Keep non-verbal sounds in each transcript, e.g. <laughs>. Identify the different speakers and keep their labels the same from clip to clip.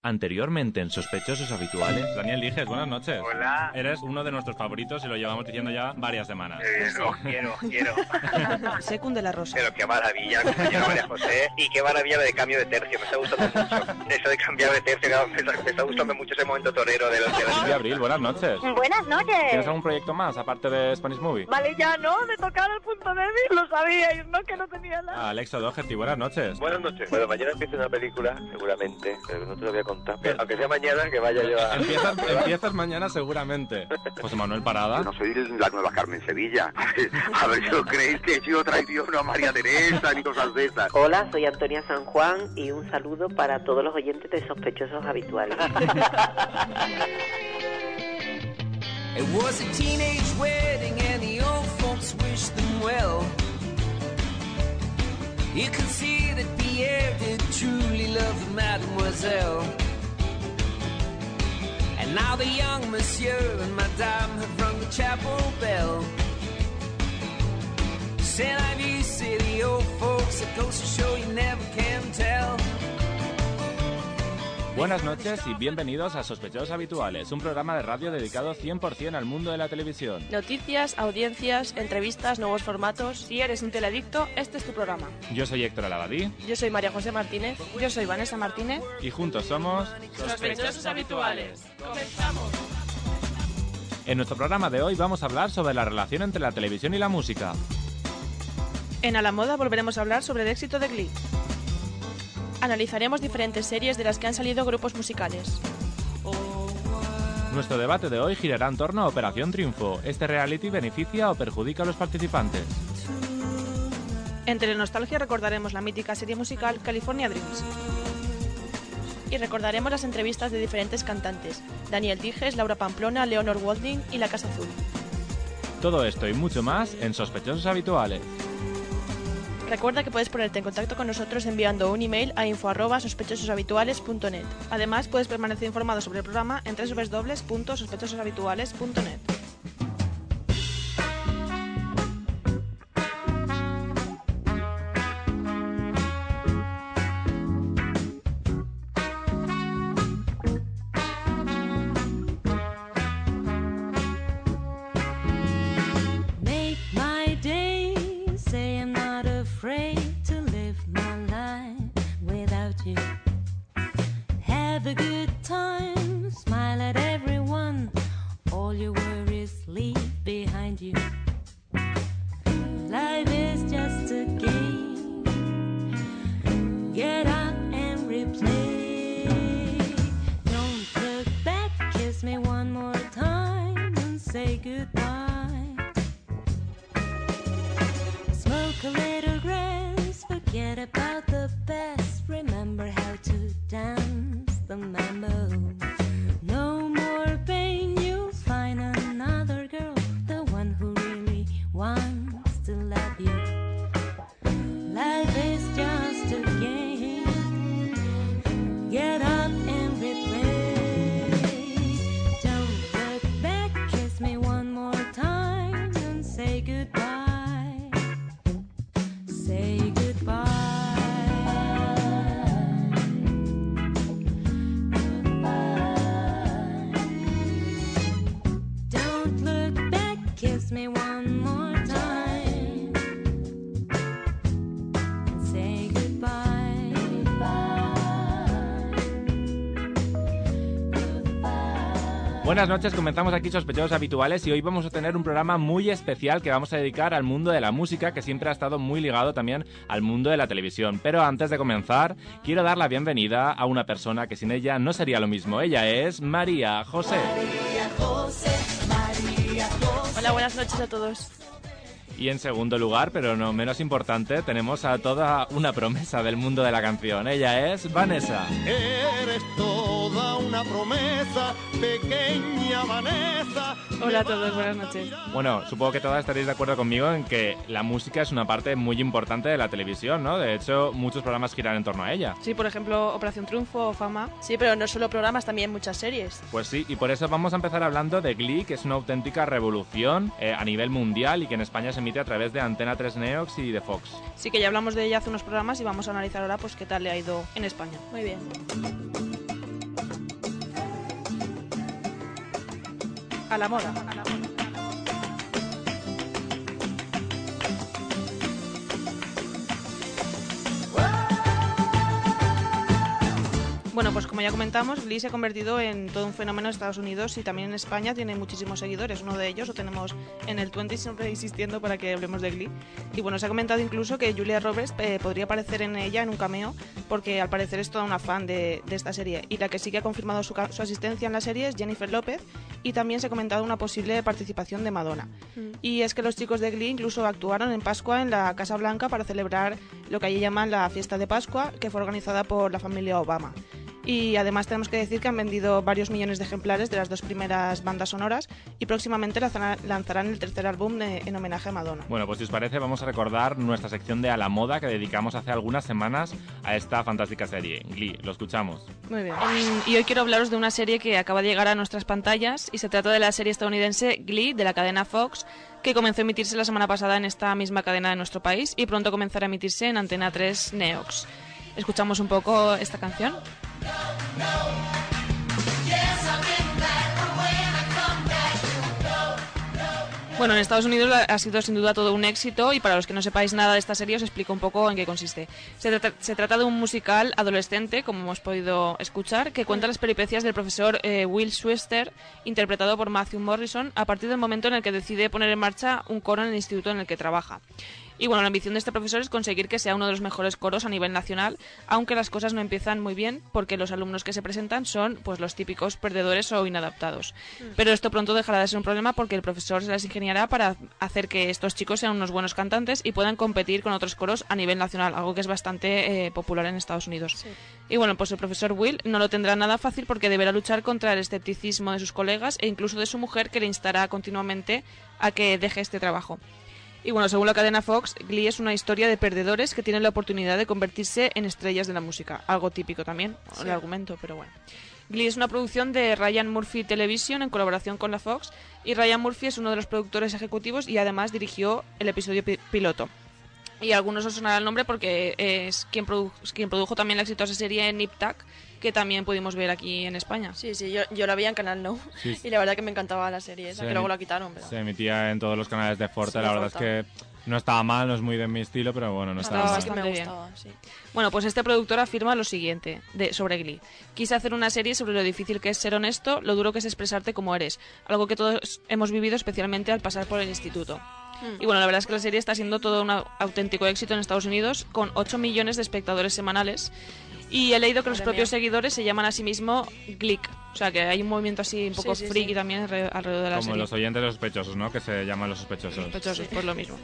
Speaker 1: Anteriormente en Sospechosos Habituales.
Speaker 2: Daniel Dijes, buenas noches.
Speaker 3: Hola.
Speaker 2: Eres uno de nuestros favoritos y lo llevamos diciendo ya varias semanas.
Speaker 3: Eh, no, quiero, quiero. <laughs>
Speaker 4: Secund de la Rosa.
Speaker 3: Pero qué maravilla, compañero María José. Y qué maravilla lo de cambio de tercio. Me está gustando mucho. Eso de cambiar de tercio, claro, me está, me está gustando mucho ese momento torero de los de.
Speaker 2: Abril, buenas noches.
Speaker 5: Buenas noches.
Speaker 2: ¿Tienes algún proyecto más aparte de Spanish Movie?
Speaker 5: Vale, ya no, me tocaba el punto débil, lo sabíais, ¿no? Que no tenía nada.
Speaker 2: Alexa Doherty, buenas noches.
Speaker 6: Buenas noches. Bueno, mañana empieza una película, seguramente, pero no te lo voy a contar. Pero, aunque sea mañana, que vaya yo a...
Speaker 2: Empiezas, empiezas mañana seguramente. José Manuel Parada.
Speaker 6: No soy la nueva Carmen Sevilla. <laughs> A ver si os creéis que he sido traición a María Teresa ni cosas de esas.
Speaker 7: Hola, soy Antonia San Juan y un saludo para todos los oyentes de Sospechosos Habituales.
Speaker 8: It was a teenage wedding and the old folks wished them well. You could see that Pierre did truly love Mademoiselle. And now the young monsieur and madame have rung the chapel bell. I've you see old folks, it goes to show you never can tell.
Speaker 2: Buenas noches y bienvenidos a Sospechosos Habituales, un programa de radio dedicado 100% al mundo de la televisión.
Speaker 4: Noticias, audiencias, entrevistas, nuevos formatos. Si eres un teledicto, este es tu programa.
Speaker 2: Yo soy Héctor Alabadí
Speaker 4: Yo soy María José Martínez. Yo soy Vanessa Martínez.
Speaker 2: y juntos somos
Speaker 4: Sospechosos Habituales. Comenzamos.
Speaker 2: En nuestro programa de hoy vamos a hablar sobre la relación entre la televisión y la música.
Speaker 4: En A la Moda volveremos a hablar sobre el éxito de Glee. Analizaremos diferentes series de las que han salido grupos musicales.
Speaker 2: Nuestro debate de hoy girará en torno a Operación Triunfo. ¿Este reality beneficia o perjudica a los participantes?
Speaker 4: En Telenostalgia recordaremos la mítica serie musical California Dreams. Y recordaremos las entrevistas de diferentes cantantes, Daniel Dijes, Laura Pamplona, Leonor Walding y La Casa Azul.
Speaker 2: Todo esto y mucho más en Sospechosos Habituales.
Speaker 4: Recuerda que puedes ponerte en contacto con nosotros enviando un email a info@sospechososhabituales.net. Además, puedes permanecer informado sobre el programa en www.sospechososhabituales.net.
Speaker 2: Buenas noches, comenzamos aquí Sospechosos Habituales y hoy vamos a tener un programa muy especial que vamos a dedicar al mundo de la música que siempre ha estado muy ligado también al mundo de la televisión. Pero antes de comenzar, quiero dar la bienvenida a una persona que sin ella no sería lo mismo. Ella es María José.
Speaker 4: Hola, buenas noches a todos.
Speaker 2: Y en segundo lugar, pero no menos importante, tenemos a toda una promesa del mundo de la canción. Ella es Vanessa.
Speaker 9: Eres todo una promesa, pequeña Vanessa.
Speaker 10: Hola a todos, buenas noches.
Speaker 2: Bueno, supongo que todas estaréis de acuerdo conmigo en que la música es una parte muy importante de la televisión, ¿no? De hecho, muchos programas giran en torno a ella.
Speaker 10: Sí, por ejemplo, Operación Triunfo o Fama. Sí, pero no solo programas, también muchas series.
Speaker 2: Pues sí, y por eso vamos a empezar hablando de Glee, que es una auténtica revolución eh, a nivel mundial y que en España se a través de Antena 3 Neox y de Fox.
Speaker 10: Sí, que ya hablamos de ella hace unos programas y vamos a analizar ahora pues qué tal le ha ido en España. Muy bien. A la moda. Bueno, pues como ya comentamos, Glee se ha convertido en todo un fenómeno en Estados Unidos y también en España tiene muchísimos seguidores. Uno de ellos lo tenemos en el 20 siempre insistiendo para que hablemos de Glee. Y bueno, se ha comentado incluso que Julia Roberts eh, podría aparecer en ella en un cameo porque al parecer es toda una fan de, de esta serie. Y la que sí que ha confirmado su, su asistencia en la serie es Jennifer López y también se ha comentado una posible participación de Madonna. Y es que los chicos de Glee incluso actuaron en Pascua en la Casa Blanca para celebrar lo que allí llaman la fiesta de Pascua, que fue organizada por la familia Obama. Y además tenemos que decir que han vendido varios millones de ejemplares de las dos primeras bandas sonoras y próximamente lanzarán, el tercer álbum de- en homenaje a Madonna.
Speaker 2: Bueno, pues si os parece, vamos a recordar nuestra sección de A la Moda que dedicamos hace algunas semanas a esta fantástica serie, Glee. Lo escuchamos.
Speaker 10: Muy bien. y hoy quiero hablaros de una serie que acaba de llegar a nuestras pantallas y se trata de la serie estadounidense Glee de la cadena Fox que comenzó a emitirse la semana pasada en esta misma cadena de nuestro país y pronto comenzará a emitirse en Antena 3 Neox. Escuchamos un poco esta canción. Bueno, en Estados Unidos ha sido sin duda todo un éxito y para los que no sepáis nada de esta serie os explico un poco en qué consiste. Se trata, de un musical adolescente, como hemos podido escuchar, que cuenta las peripecias del profesor eh, Will Schuester, interpretado por Matthew Morrison, a partir del momento en el que decide poner en marcha un coro en el instituto en el que trabaja. Y bueno, la ambición de este profesor es conseguir que sea uno de los mejores coros a nivel nacional, aunque las cosas no empiezan muy bien porque los alumnos que se presentan son pues los típicos perdedores o inadaptados. Pero esto pronto dejará de ser un problema porque el profesor se las ingeniará para hacer que estos chicos sean unos buenos cantantes y puedan competir con otros coros a nivel nacional, algo que es bastante eh, popular en Estados Unidos. Y bueno, pues el profesor Will no lo tendrá nada fácil porque deberá luchar contra el escepticismo de sus colegas e incluso de su mujer que le instará continuamente a que deje este trabajo. Y bueno, según la cadena Fox, Glee es una historia de perdedores que tienen la oportunidad de convertirse en estrellas de la música. Algo típico también,
Speaker 11: Sí.
Speaker 10: el argumento, pero bueno. Glee es una producción de Ryan Murphy Television en colaboración con la Fox y Ryan Murphy es uno de los productores ejecutivos y además dirigió el episodio pi- piloto. Y a algunos os sonará el nombre porque es quien, produ- quien produjo también la exitosa serie Nip Tuck, que también pudimos ver aquí en España.
Speaker 11: Sí, sí, yo, yo la vi en Canal No
Speaker 2: Sí.
Speaker 11: y la verdad que me encantaba la serie esa,
Speaker 2: Se
Speaker 11: que luego la quitaron. Pero...
Speaker 2: Se emitía en todos los canales de Forte.
Speaker 11: Sí,
Speaker 2: la verdad
Speaker 11: Forte.
Speaker 2: es que no estaba mal, no es muy de mi estilo, pero bueno, no estaba,
Speaker 10: Estaba
Speaker 2: mal.
Speaker 10: bastante
Speaker 11: me
Speaker 10: bien.
Speaker 11: gustaba, sí.
Speaker 10: Bueno, pues este productor afirma lo siguiente de, sobre Glee. Quise hacer una serie sobre lo difícil que es ser honesto, lo duro que es expresarte como eres, algo que todos hemos vivido especialmente al pasar por el instituto.
Speaker 11: Mm.
Speaker 10: Y bueno, la verdad es que la serie está siendo todo un au- auténtico éxito en Estados Unidos, con 8 millones de espectadores semanales. Y he leído que los
Speaker 11: Madre
Speaker 10: propios
Speaker 11: mía.
Speaker 10: seguidores se llaman a sí mismos Glick. O sea, que hay un movimiento así un poco
Speaker 11: Sí, sí,
Speaker 10: friki
Speaker 11: sí.
Speaker 10: también alre- alrededor de la
Speaker 2: Como
Speaker 10: serie.
Speaker 2: los oyentes de los sospechosos, ¿no? Que se llaman los sospechosos.
Speaker 10: Sospechosos, pues lo mismo.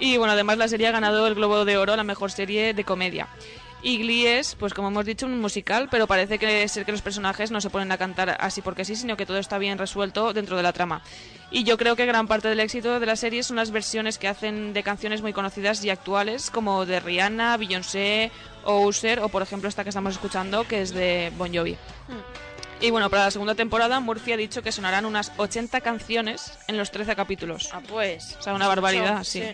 Speaker 10: Y bueno, además la serie ha ganado el Globo de Oro a la mejor serie de comedia. Y Glee es, pues como hemos dicho, un musical, pero parece que ser que los personajes no se ponen a cantar así porque sí, sino que todo está bien resuelto dentro de la trama. Y yo creo que gran parte del éxito de la serie son las versiones que hacen de canciones muy conocidas y actuales, como de Rihanna, Beyoncé o Usher, o por ejemplo esta que estamos escuchando, que es de Bon Jovi. Y bueno, para la segunda temporada, Murphy ha dicho que sonarán unas 80 canciones en los 13 capítulos.
Speaker 11: Ah, pues.
Speaker 10: O sea, una barbaridad, sí.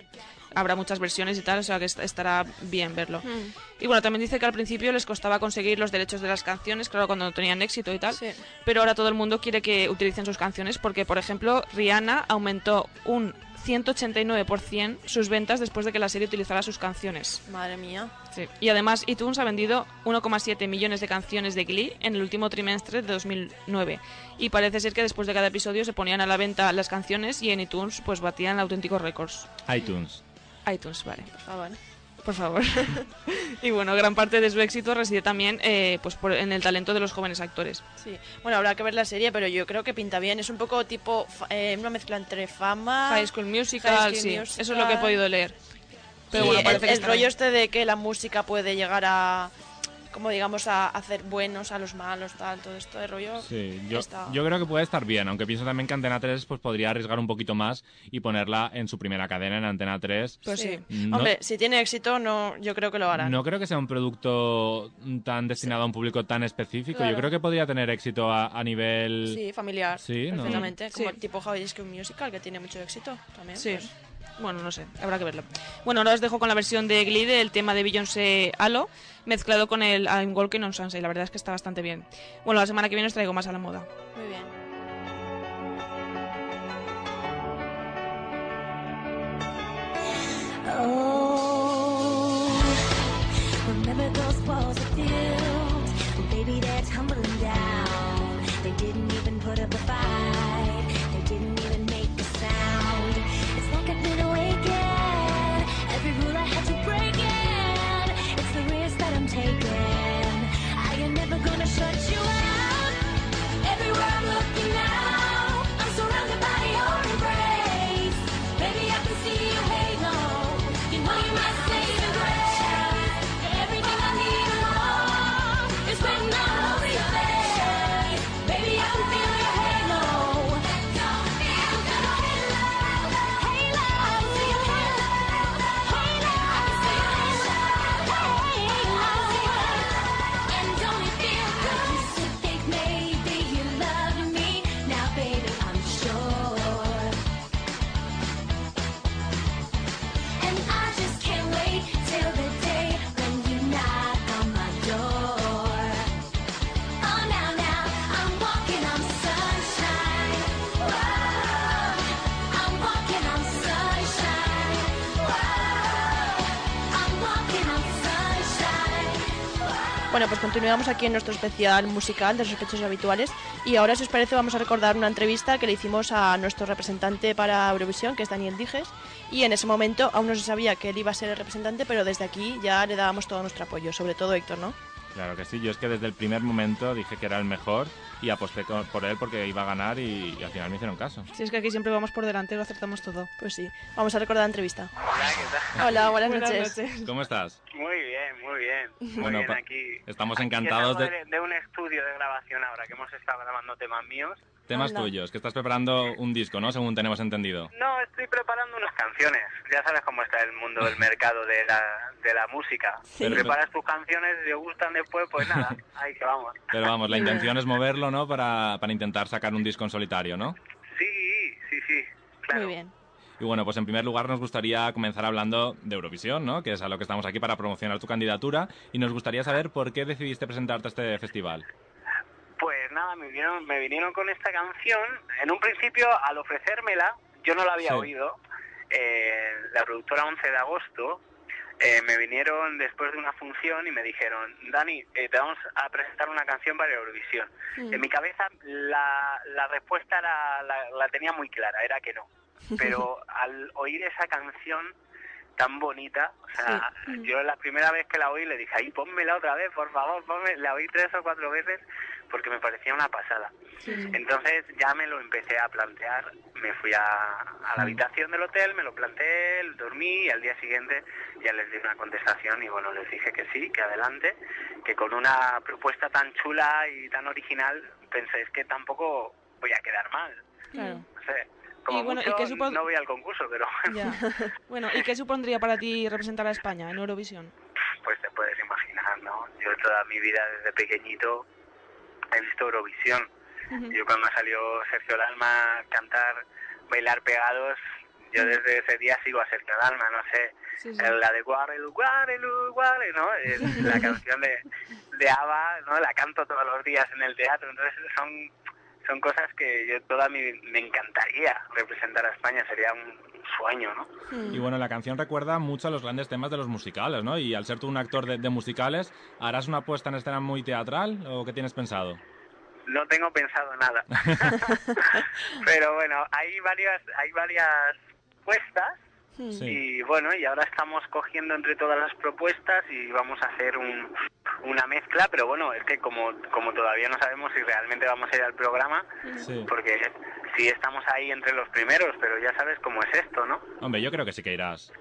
Speaker 10: Habrá muchas versiones y tal, o sea que est- estará bien verlo.
Speaker 11: Mm.
Speaker 10: Y bueno, también dice que al principio les costaba conseguir los derechos de las canciones, claro, cuando no tenían éxito y tal.
Speaker 11: Sí.
Speaker 10: Pero ahora todo el mundo quiere que utilicen sus canciones porque, por ejemplo, Rihanna aumentó un 189% sus ventas después de que la serie utilizara sus canciones.
Speaker 11: Madre mía.
Speaker 10: Sí. Y además, iTunes ha vendido 1,7 millones de canciones de Glee en el último trimestre de 2009. Y parece ser que después de cada episodio se ponían a la venta las canciones y en iTunes pues batían auténticos récords.
Speaker 2: iTunes.
Speaker 10: iTunes, vale.
Speaker 11: Por favor.
Speaker 10: Por <laughs> favor. y bueno, gran parte de su éxito reside también eh, pues por- en el talento de los jóvenes actores.
Speaker 11: Sí. Bueno, habrá que ver la serie, pero yo creo que pinta bien. Es un poco tipo eh, una mezcla entre fama.
Speaker 10: High School Musical,
Speaker 11: High School
Speaker 10: sí.
Speaker 11: Musical.
Speaker 10: Eso es lo que he podido leer. Pero bueno,
Speaker 11: el-
Speaker 10: parece
Speaker 11: el,
Speaker 10: que está
Speaker 11: rollo
Speaker 10: bien.
Speaker 11: este de que la música puede llegar a como digamos a hacer buenos a los malos, tal, todo esto de rollo.
Speaker 2: Sí, yo,
Speaker 11: está-
Speaker 2: yo creo que puede estar bien, aunque pienso también que Antena 3 pues, podría arriesgar un poquito más y ponerla en su primera cadena en Antena 3.
Speaker 11: Pues sí.
Speaker 2: No-
Speaker 11: Hombre, si tiene éxito, no, yo creo que lo harán.
Speaker 2: No creo que sea un producto tan destinado a un público tan específico.
Speaker 11: Claro.
Speaker 2: Yo creo que podría tener éxito a, a nivel...
Speaker 11: Sí, familiar.
Speaker 2: Sí, ¿no?
Speaker 11: perfectamente.
Speaker 10: Sí.
Speaker 11: Como el tipo High School Musical, que tiene mucho éxito también.
Speaker 10: Sí.
Speaker 11: pues.
Speaker 10: Bueno, no sé, habrá que verlo. Bueno, ahora os dejo con la versión de Glee del tema de Beyoncé Halo, mezclado con el I'm Walking on Sunset. La verdad es que está bastante bien. Bueno, la semana que viene os traigo más a la moda.
Speaker 11: Muy bien.
Speaker 12: Oh,
Speaker 11: Bueno, pues continuamos aquí en nuestro especial musical de sospechosos habituales y ahora, si os parece, vamos a recordar una entrevista que le hicimos a nuestro representante para Eurovisión, que es Daniel Dijes, y en ese momento aún no se sabía que él iba a ser el representante, pero desde aquí ya le dábamos todo nuestro apoyo, sobre todo Héctor, ¿no?
Speaker 2: Claro que sí, yo es que desde el primer momento dije que era el mejor y aposté por él porque iba a ganar y, y al final me hicieron caso.
Speaker 10: Si es que aquí siempre vamos por delante, lo acertamos todo.
Speaker 11: Pues sí, vamos a recordar la entrevista.
Speaker 13: Hola, ¿qué tal?
Speaker 11: Hola, buenas,
Speaker 10: Buenas
Speaker 11: noches.
Speaker 10: noches.
Speaker 2: ¿Cómo estás?
Speaker 13: Muy bien, muy bien. <laughs> Muy
Speaker 2: Bueno,
Speaker 13: bien aquí.
Speaker 2: estamos
Speaker 13: Aquí
Speaker 2: encantados de...
Speaker 13: de un estudio de grabación ahora, que hemos estado grabando temas míos.
Speaker 2: Temas
Speaker 11: Anda.
Speaker 2: tuyos, que estás preparando un disco, ¿no? Según tenemos entendido.
Speaker 13: No, estoy preparando unas canciones. Ya sabes cómo está el mundo del <laughs> mercado de la, de la música.
Speaker 2: Pero-
Speaker 13: Preparas tus canciones, si te gustan después, pues nada, <laughs> ahí que vamos.
Speaker 2: Pero vamos, la intención es moverlo, ¿no? Para, para intentar sacar un disco en solitario, ¿no?
Speaker 13: Sí, sí, sí, claro.
Speaker 11: Muy bien.
Speaker 2: Y bueno, pues en primer lugar nos gustaría comenzar hablando de Eurovisión, ¿no? Que es a lo que estamos aquí para promocionar tu candidatura. Y nos gustaría saber por qué decidiste presentarte a este festival.
Speaker 13: Pues nada, me vinieron, me vinieron con esta canción. En un principio, al ofrecérmela, yo no la había
Speaker 2: Sí.
Speaker 13: oído. Eh, la productora 11 de agosto eh, me vinieron después de una función y me dijeron, Dani, eh, te vamos a presentar una canción para Eurovisión.
Speaker 11: Mm.
Speaker 13: En mi cabeza la, la respuesta era- la, la tenía muy clara, era que no. <laughs> Pero al oír esa canción tan bonita, o sea, yo la primera vez que la oí le dije, ay, pónmela otra vez, por favor, ponme, la oí tres o cuatro veces porque me parecía una pasada. Entonces ya me lo empecé a plantear, me fui a, a la habitación del hotel, me lo planteé, dormí y al día siguiente ya les di una contestación y bueno, les dije que sí, que adelante, que con una propuesta tan chula y tan original pensé, es que tampoco voy a quedar mal.
Speaker 10: Claro.
Speaker 13: No sé, como
Speaker 10: Y bueno, ¿y qué supon-
Speaker 13: no voy al concurso, pero
Speaker 10: Ya. Bueno, ¿y qué supondría para ti representar a España en Eurovisión?
Speaker 13: pues te puedes imaginar, ¿no? Yo toda mi vida desde pequeñito he visto Eurovisión. Yo cuando salió Sergio Dalma cantar Bailar Pegados, yo desde ese día sigo a Sergio Dalma, no sé,
Speaker 10: Sí, sí.
Speaker 13: la de Guarelu, Guarelu, Guarelu, ¿no? La canción de, de ABBA, ¿no? La canto todos los días en el teatro, entonces son son cosas que yo toda mi me encantaría representar a España, sería un sueño, ¿no?
Speaker 2: Y bueno, la canción recuerda mucho a los grandes temas de los musicales, ¿no? Y al ser tú un actor de, de musicales, ¿harás una puesta en escena muy teatral o qué tienes pensado?
Speaker 13: No tengo pensado nada. <laughs> <laughs> Pero bueno, hay varias, hay varias puestas
Speaker 2: Sí.
Speaker 13: y bueno, y ahora estamos cogiendo entre todas las propuestas y vamos a hacer un, una mezcla, pero bueno, es que como, como todavía no sabemos si realmente vamos a ir al programa,
Speaker 2: Sí.
Speaker 13: porque sí estamos ahí entre los primeros, pero ya sabes cómo es esto, ¿no?
Speaker 2: Hombre, yo creo que sí que irás.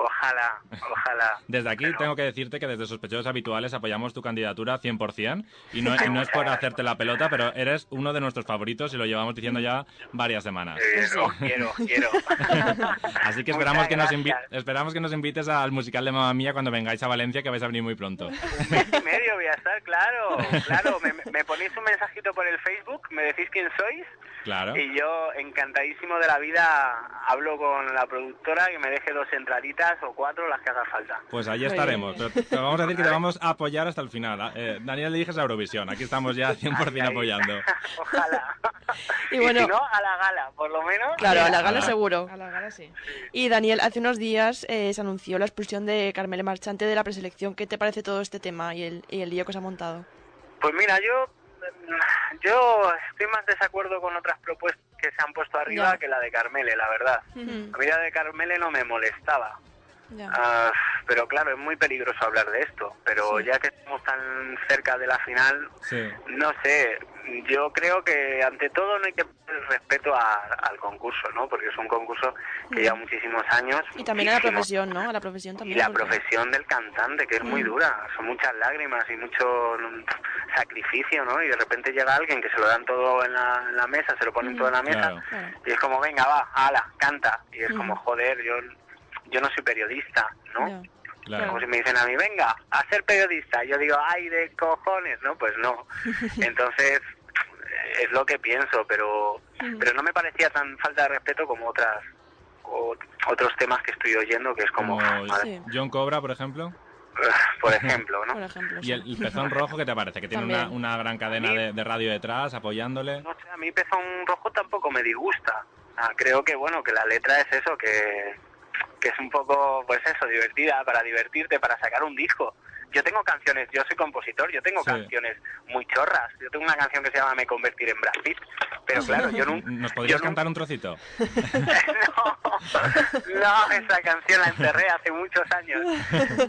Speaker 13: Ojalá, ojalá.
Speaker 2: Desde aquí tengo que decirte que desde Sospechosos Habituales apoyamos tu candidatura 100% y no, y no es por hacerte la pelota, pero eres uno de nuestros favoritos y lo llevamos diciendo ya varias semanas.
Speaker 13: Quiero, quiero, quiero. <laughs>
Speaker 2: Así que esperamos
Speaker 13: Muchas
Speaker 2: que, nos invi- esperamos que nos invites al musical de Mamma Mía cuando vengáis a Valencia, que vais a venir muy pronto.
Speaker 13: Mes y medio voy a estar, claro, claro. Me, me ponéis un mensajito por el Facebook, me decís quién sois
Speaker 2: Claro.
Speaker 13: y yo encantadísimo de la vida hablo con la productora que me deje dos entraditas o cuatro las que haga falta.
Speaker 2: Pues ahí estaremos. Pero te vamos a decir que te <laughs> vamos a apoyar hasta el final. Eh, Daniel le dijes a Eurovisión. Aquí estamos ya <laughs> 100% apoyando. <laughs>
Speaker 13: Ojalá.
Speaker 11: Y
Speaker 13: Y,
Speaker 11: bueno-
Speaker 13: si no, a la gala, por lo menos.
Speaker 11: Claro, a la
Speaker 2: Ah.
Speaker 11: gala seguro.
Speaker 10: A la gala sí.
Speaker 11: Y Daniel, hace unos días eh, se anunció la expulsión de Carmele Marchante de la preselección. ¿Qué te parece todo este tema y el, y el lío que se ha montado?
Speaker 13: Pues mira, yo yo estoy más desacuerdo con otras propuestas que se han puesto arriba
Speaker 11: Ya.
Speaker 13: que la de Carmele, la verdad. A mí la de Carmele no me molestaba. Ah, pero claro, es muy peligroso hablar de esto. Pero
Speaker 11: Sí.
Speaker 13: ya que estamos tan cerca de la final,
Speaker 2: Sí.
Speaker 13: no sé, yo creo que ante todo no hay que perder el respeto a- al concurso, ¿no? Porque es un concurso que lleva muchísimos años.
Speaker 11: Y también a la profesión, ¿no? A la profesión
Speaker 13: Y
Speaker 11: también.
Speaker 13: la
Speaker 11: porque-
Speaker 13: profesión del cantante, que es muy
Speaker 11: Mm.
Speaker 13: dura, son muchas lágrimas y mucho mm, sacrificio, ¿no? Y de repente llega alguien que se lo dan todo en la, en la mesa, se lo ponen todo en la mesa,
Speaker 2: Claro.
Speaker 13: y es como, venga, va, ala, canta. Y es
Speaker 11: Mm.
Speaker 13: como, joder, yo, yo no soy periodista, ¿no?
Speaker 2: Claro.
Speaker 13: Como si me dicen a mí, venga, a ser periodista. Yo digo, ay, de cojones, ¿no? Pues no. <laughs> Entonces, es lo que pienso, pero, pero no me parecía tan falta de respeto como otras o- otros temas que estoy oyendo, que es como,
Speaker 2: Como
Speaker 13: madre,
Speaker 2: John Cobra, por ejemplo. <laughs>
Speaker 13: por ejemplo, ¿no?
Speaker 11: Por ejemplo,
Speaker 2: Y el, Pezón Rojo, ¿qué te parece? Que tiene una, una gran cadena de, de radio detrás apoyándole.
Speaker 13: No sé, a mí Pezón Rojo tampoco me disgusta. Ah, creo que, bueno, que la letra es eso, que, que es un poco, pues eso, divertida, para divertirte, para sacar un disco. Yo tengo canciones, yo soy compositor, yo tengo
Speaker 2: Sí.
Speaker 13: canciones muy chorras. Yo tengo una canción que se llama Me convertiré en Brad Pitt. Pero claro, yo nunca...
Speaker 2: ¿Nos podrías
Speaker 13: yo
Speaker 2: cantar un trocito? <laughs> <laughs> <laughs>
Speaker 13: No, esa canción la enterré hace muchos años.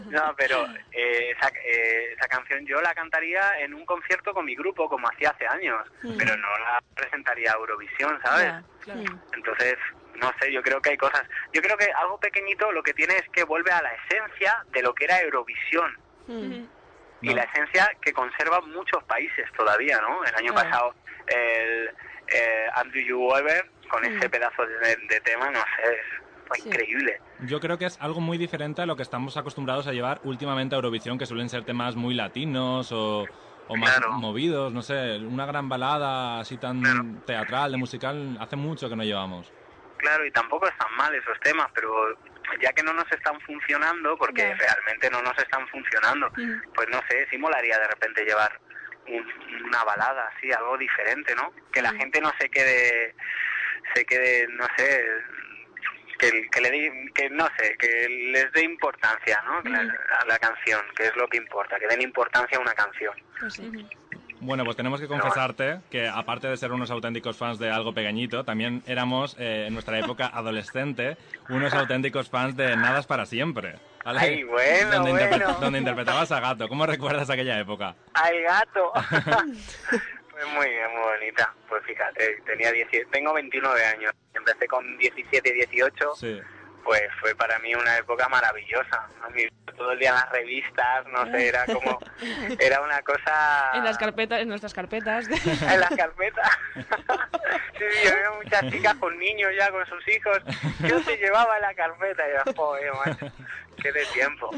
Speaker 13: No, pero eh, esa, eh, esa canción yo la cantaría en un concierto con mi grupo, como hacía hace años,
Speaker 11: Mm.
Speaker 13: pero no la presentaría a Eurovisión, ¿sabes? Entonces, no sé, yo creo que hay cosas. Yo creo que algo pequeñito lo que tiene es que vuelve a la esencia de lo que era Eurovisión. Y la esencia que conservan muchos países todavía, ¿no? El año pasado, el eh, Andrew You Weber, con
Speaker 11: Mm.
Speaker 13: ese pedazo de, de tema, no sé, fue
Speaker 11: Sí.
Speaker 13: increíble.
Speaker 2: Yo creo que es algo muy diferente a lo que estamos acostumbrados a llevar últimamente a Eurovisión, que suelen ser temas muy latinos o, o más movidos, no sé, una gran balada así tan teatral, de musical, hace mucho que no llevamos.
Speaker 13: Claro, y tampoco están mal esos temas, pero ya que no nos están funcionando, porque realmente no nos están funcionando, pues no sé, sí molaría de repente llevar un- una balada así, algo diferente, ¿no? Que la gente no se quede, se quede, no sé, que, que le que no sé, que les dé importancia, ¿no? Que la- a la canción, que es lo que importa, que den importancia a una canción.
Speaker 2: Bueno, pues tenemos que confesarte que aparte de ser unos auténticos fans de algo pequeñito, también éramos eh, en nuestra época adolescente unos auténticos fans de Nada es para siempre. ¿vale?
Speaker 13: Ay, bueno,
Speaker 2: donde, interpre-
Speaker 13: bueno.
Speaker 2: donde interpretabas a Gato. ¿Cómo recuerdas aquella época?
Speaker 13: ¡Ay, gato! Fue <laughs> muy bien, muy bonita. Pues fíjate, tenía 10, tengo 29 años. Empecé con 17, 18.
Speaker 2: Sí.
Speaker 13: Pues fue para mí una época maravillosa. Todo el día en las revistas, no sé, era como... <laughs> Era una cosa...
Speaker 10: En las carpetas, en nuestras carpetas.
Speaker 13: En las carpetas. sí, <laughs> sí, yo veo muchas chicas con niños ya, con sus hijos. Yo se llevaba en la carpeta y yo, joder, macho, qué de tiempo.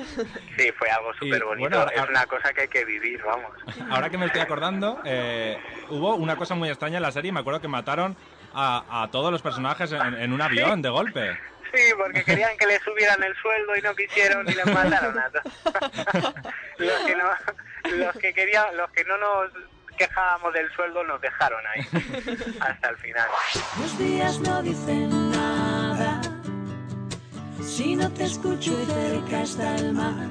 Speaker 13: Sí, fue algo súper bonito.
Speaker 2: bueno,
Speaker 13: es una cosa que hay que vivir, vamos.
Speaker 2: Ahora que me estoy acordando, eh, hubo una cosa muy extraña en la serie. Me acuerdo que mataron a, a todos los personajes en, en un avión de golpe.
Speaker 13: Sí, porque querían que le subieran el sueldo y no quisieron y les mataron a todos. <laughs> los que no, los que querían, los que no nos quejábamos del sueldo nos dejaron ahí hasta el final.
Speaker 4: Los días no dicen nada si no te escucho y cerca está el mar.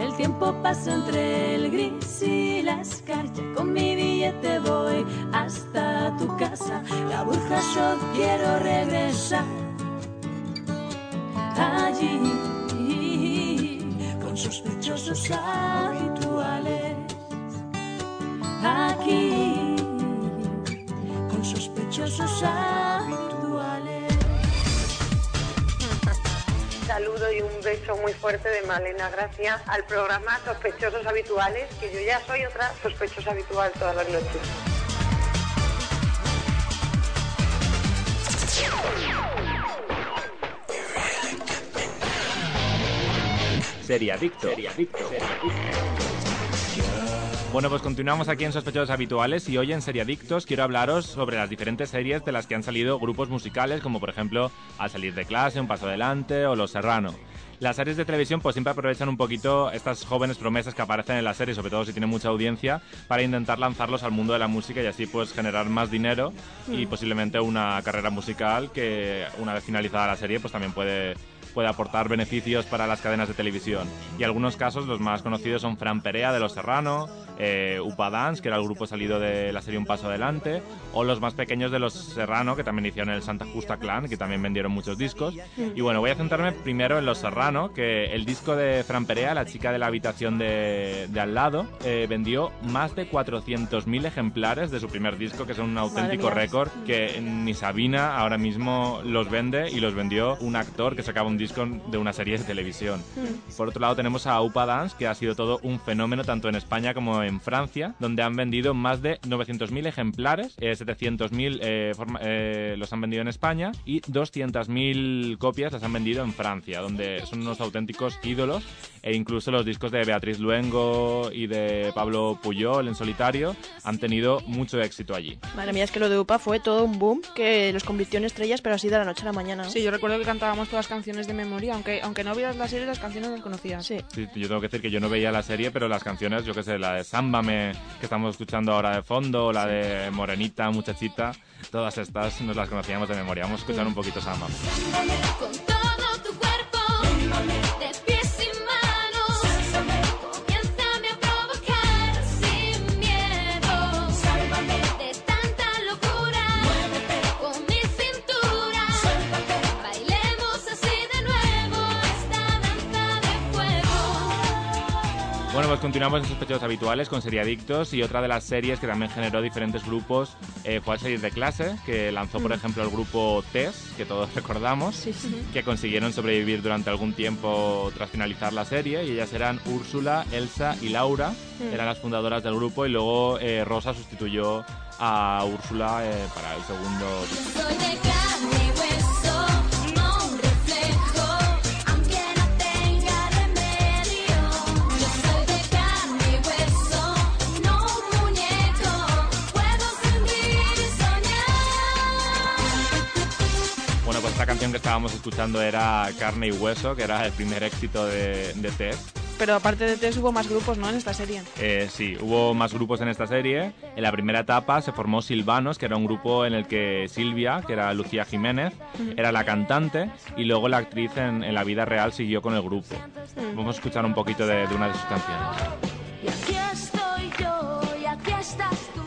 Speaker 4: El tiempo pasa entre el gris y la escarcha. Con mi billete voy hasta tu casa. La burja yo quiero regresar allí con sospechosos habituales. Aquí con sospechosos habituales.
Speaker 14: Saludo y un un beso muy fuerte de Malena Gracia al programa Sospechosos Habituales, que yo ya soy otra sospechosa habitual todas las noches.
Speaker 2: Seriadicto. Bueno, pues continuamos aquí en Sospechosos Habituales y hoy en Seriadictos quiero hablaros sobre las diferentes series de las que han salido grupos musicales, como por ejemplo Al salir de clase, Un paso adelante o Los Serrano. Las series de televisión pues siempre aprovechan un poquito estas jóvenes promesas que aparecen en la serie, sobre todo si tienen mucha audiencia, para intentar lanzarlos al mundo de la música y así pues generar más dinero y
Speaker 15: Mm.
Speaker 2: posiblemente una carrera musical que una vez finalizada la serie pues también puede puede aportar beneficios para las cadenas de televisión. Y algunos casos, los más conocidos son Fran Perea de Los Serrano, eh, Upa Dance, que era el grupo salido de la serie Un Paso Adelante, o los más pequeños de Los Serrano, que también hicieron el Santa Justa Clan, que también vendieron muchos discos. Y bueno, voy a centrarme primero en Los Serrano, que el disco de Fran Perea, la chica de la habitación de, de al lado, eh, vendió más de 400.000 ejemplares de su primer disco, que es un auténtico récord que ni Sabina ahora mismo los vende y los vendió un actor que sacaba un disco de una serie de televisión. Por otro lado tenemos a Upa Dance, que ha sido todo un fenómeno tanto en España como en Francia, donde han vendido más de 900.000 ejemplares, eh, 700.000 eh, eh, los han vendido en España y 200.000 copias las han vendido en Francia, donde son unos auténticos ídolos e incluso los discos de Beatriz Luengo y de Pablo Puyol en solitario han tenido mucho éxito allí.
Speaker 11: Madre mía, es que lo de UPA fue todo un boom que los convirtió en estrellas, pero así de la noche a la mañana. ¿no?
Speaker 10: Sí, yo recuerdo que cantábamos todas las canciones de memoria, aunque, aunque no vieras la serie, las canciones las conocías.
Speaker 11: Sí.
Speaker 2: Sí, yo tengo que decir que yo no veía la serie, pero las canciones, yo que sé, la de Sámbame, que estamos escuchando ahora de fondo, la de Morenita, Muchachita, todas estas nos las conocíamos de memoria. Vamos a escuchar un poquito Sámbame. Bueno, pues continuamos en Sospechosos Habituales con Seriadictos y otra de las series que también generó diferentes grupos eh, fue Al salir de clase, que lanzó, por
Speaker 15: Mm.
Speaker 2: ejemplo, el grupo TES, que todos <laughs> recordamos, que consiguieron sobrevivir durante algún tiempo tras finalizar la serie y ellas eran Úrsula, Elsa y Laura,
Speaker 15: Mm.
Speaker 2: eran las fundadoras del grupo y luego eh, Rosa sustituyó a Úrsula eh, para el segundo canción que estábamos escuchando era Carne y Hueso, que era el primer éxito de, de Tess.
Speaker 10: Pero aparte de Tess hubo más grupos, ¿no? En esta serie.
Speaker 2: Eh, sí, hubo más grupos en esta serie. En la primera etapa se formó Silvanos, que era un grupo en el que Silvia, que era Lucía Jiménez,
Speaker 15: Ujú.
Speaker 2: era la cantante y luego la actriz en, en la vida real siguió con el grupo. Vamos a escuchar un poquito de, de una de sus canciones.
Speaker 4: Y aquí estoy yo, y aquí estás tú,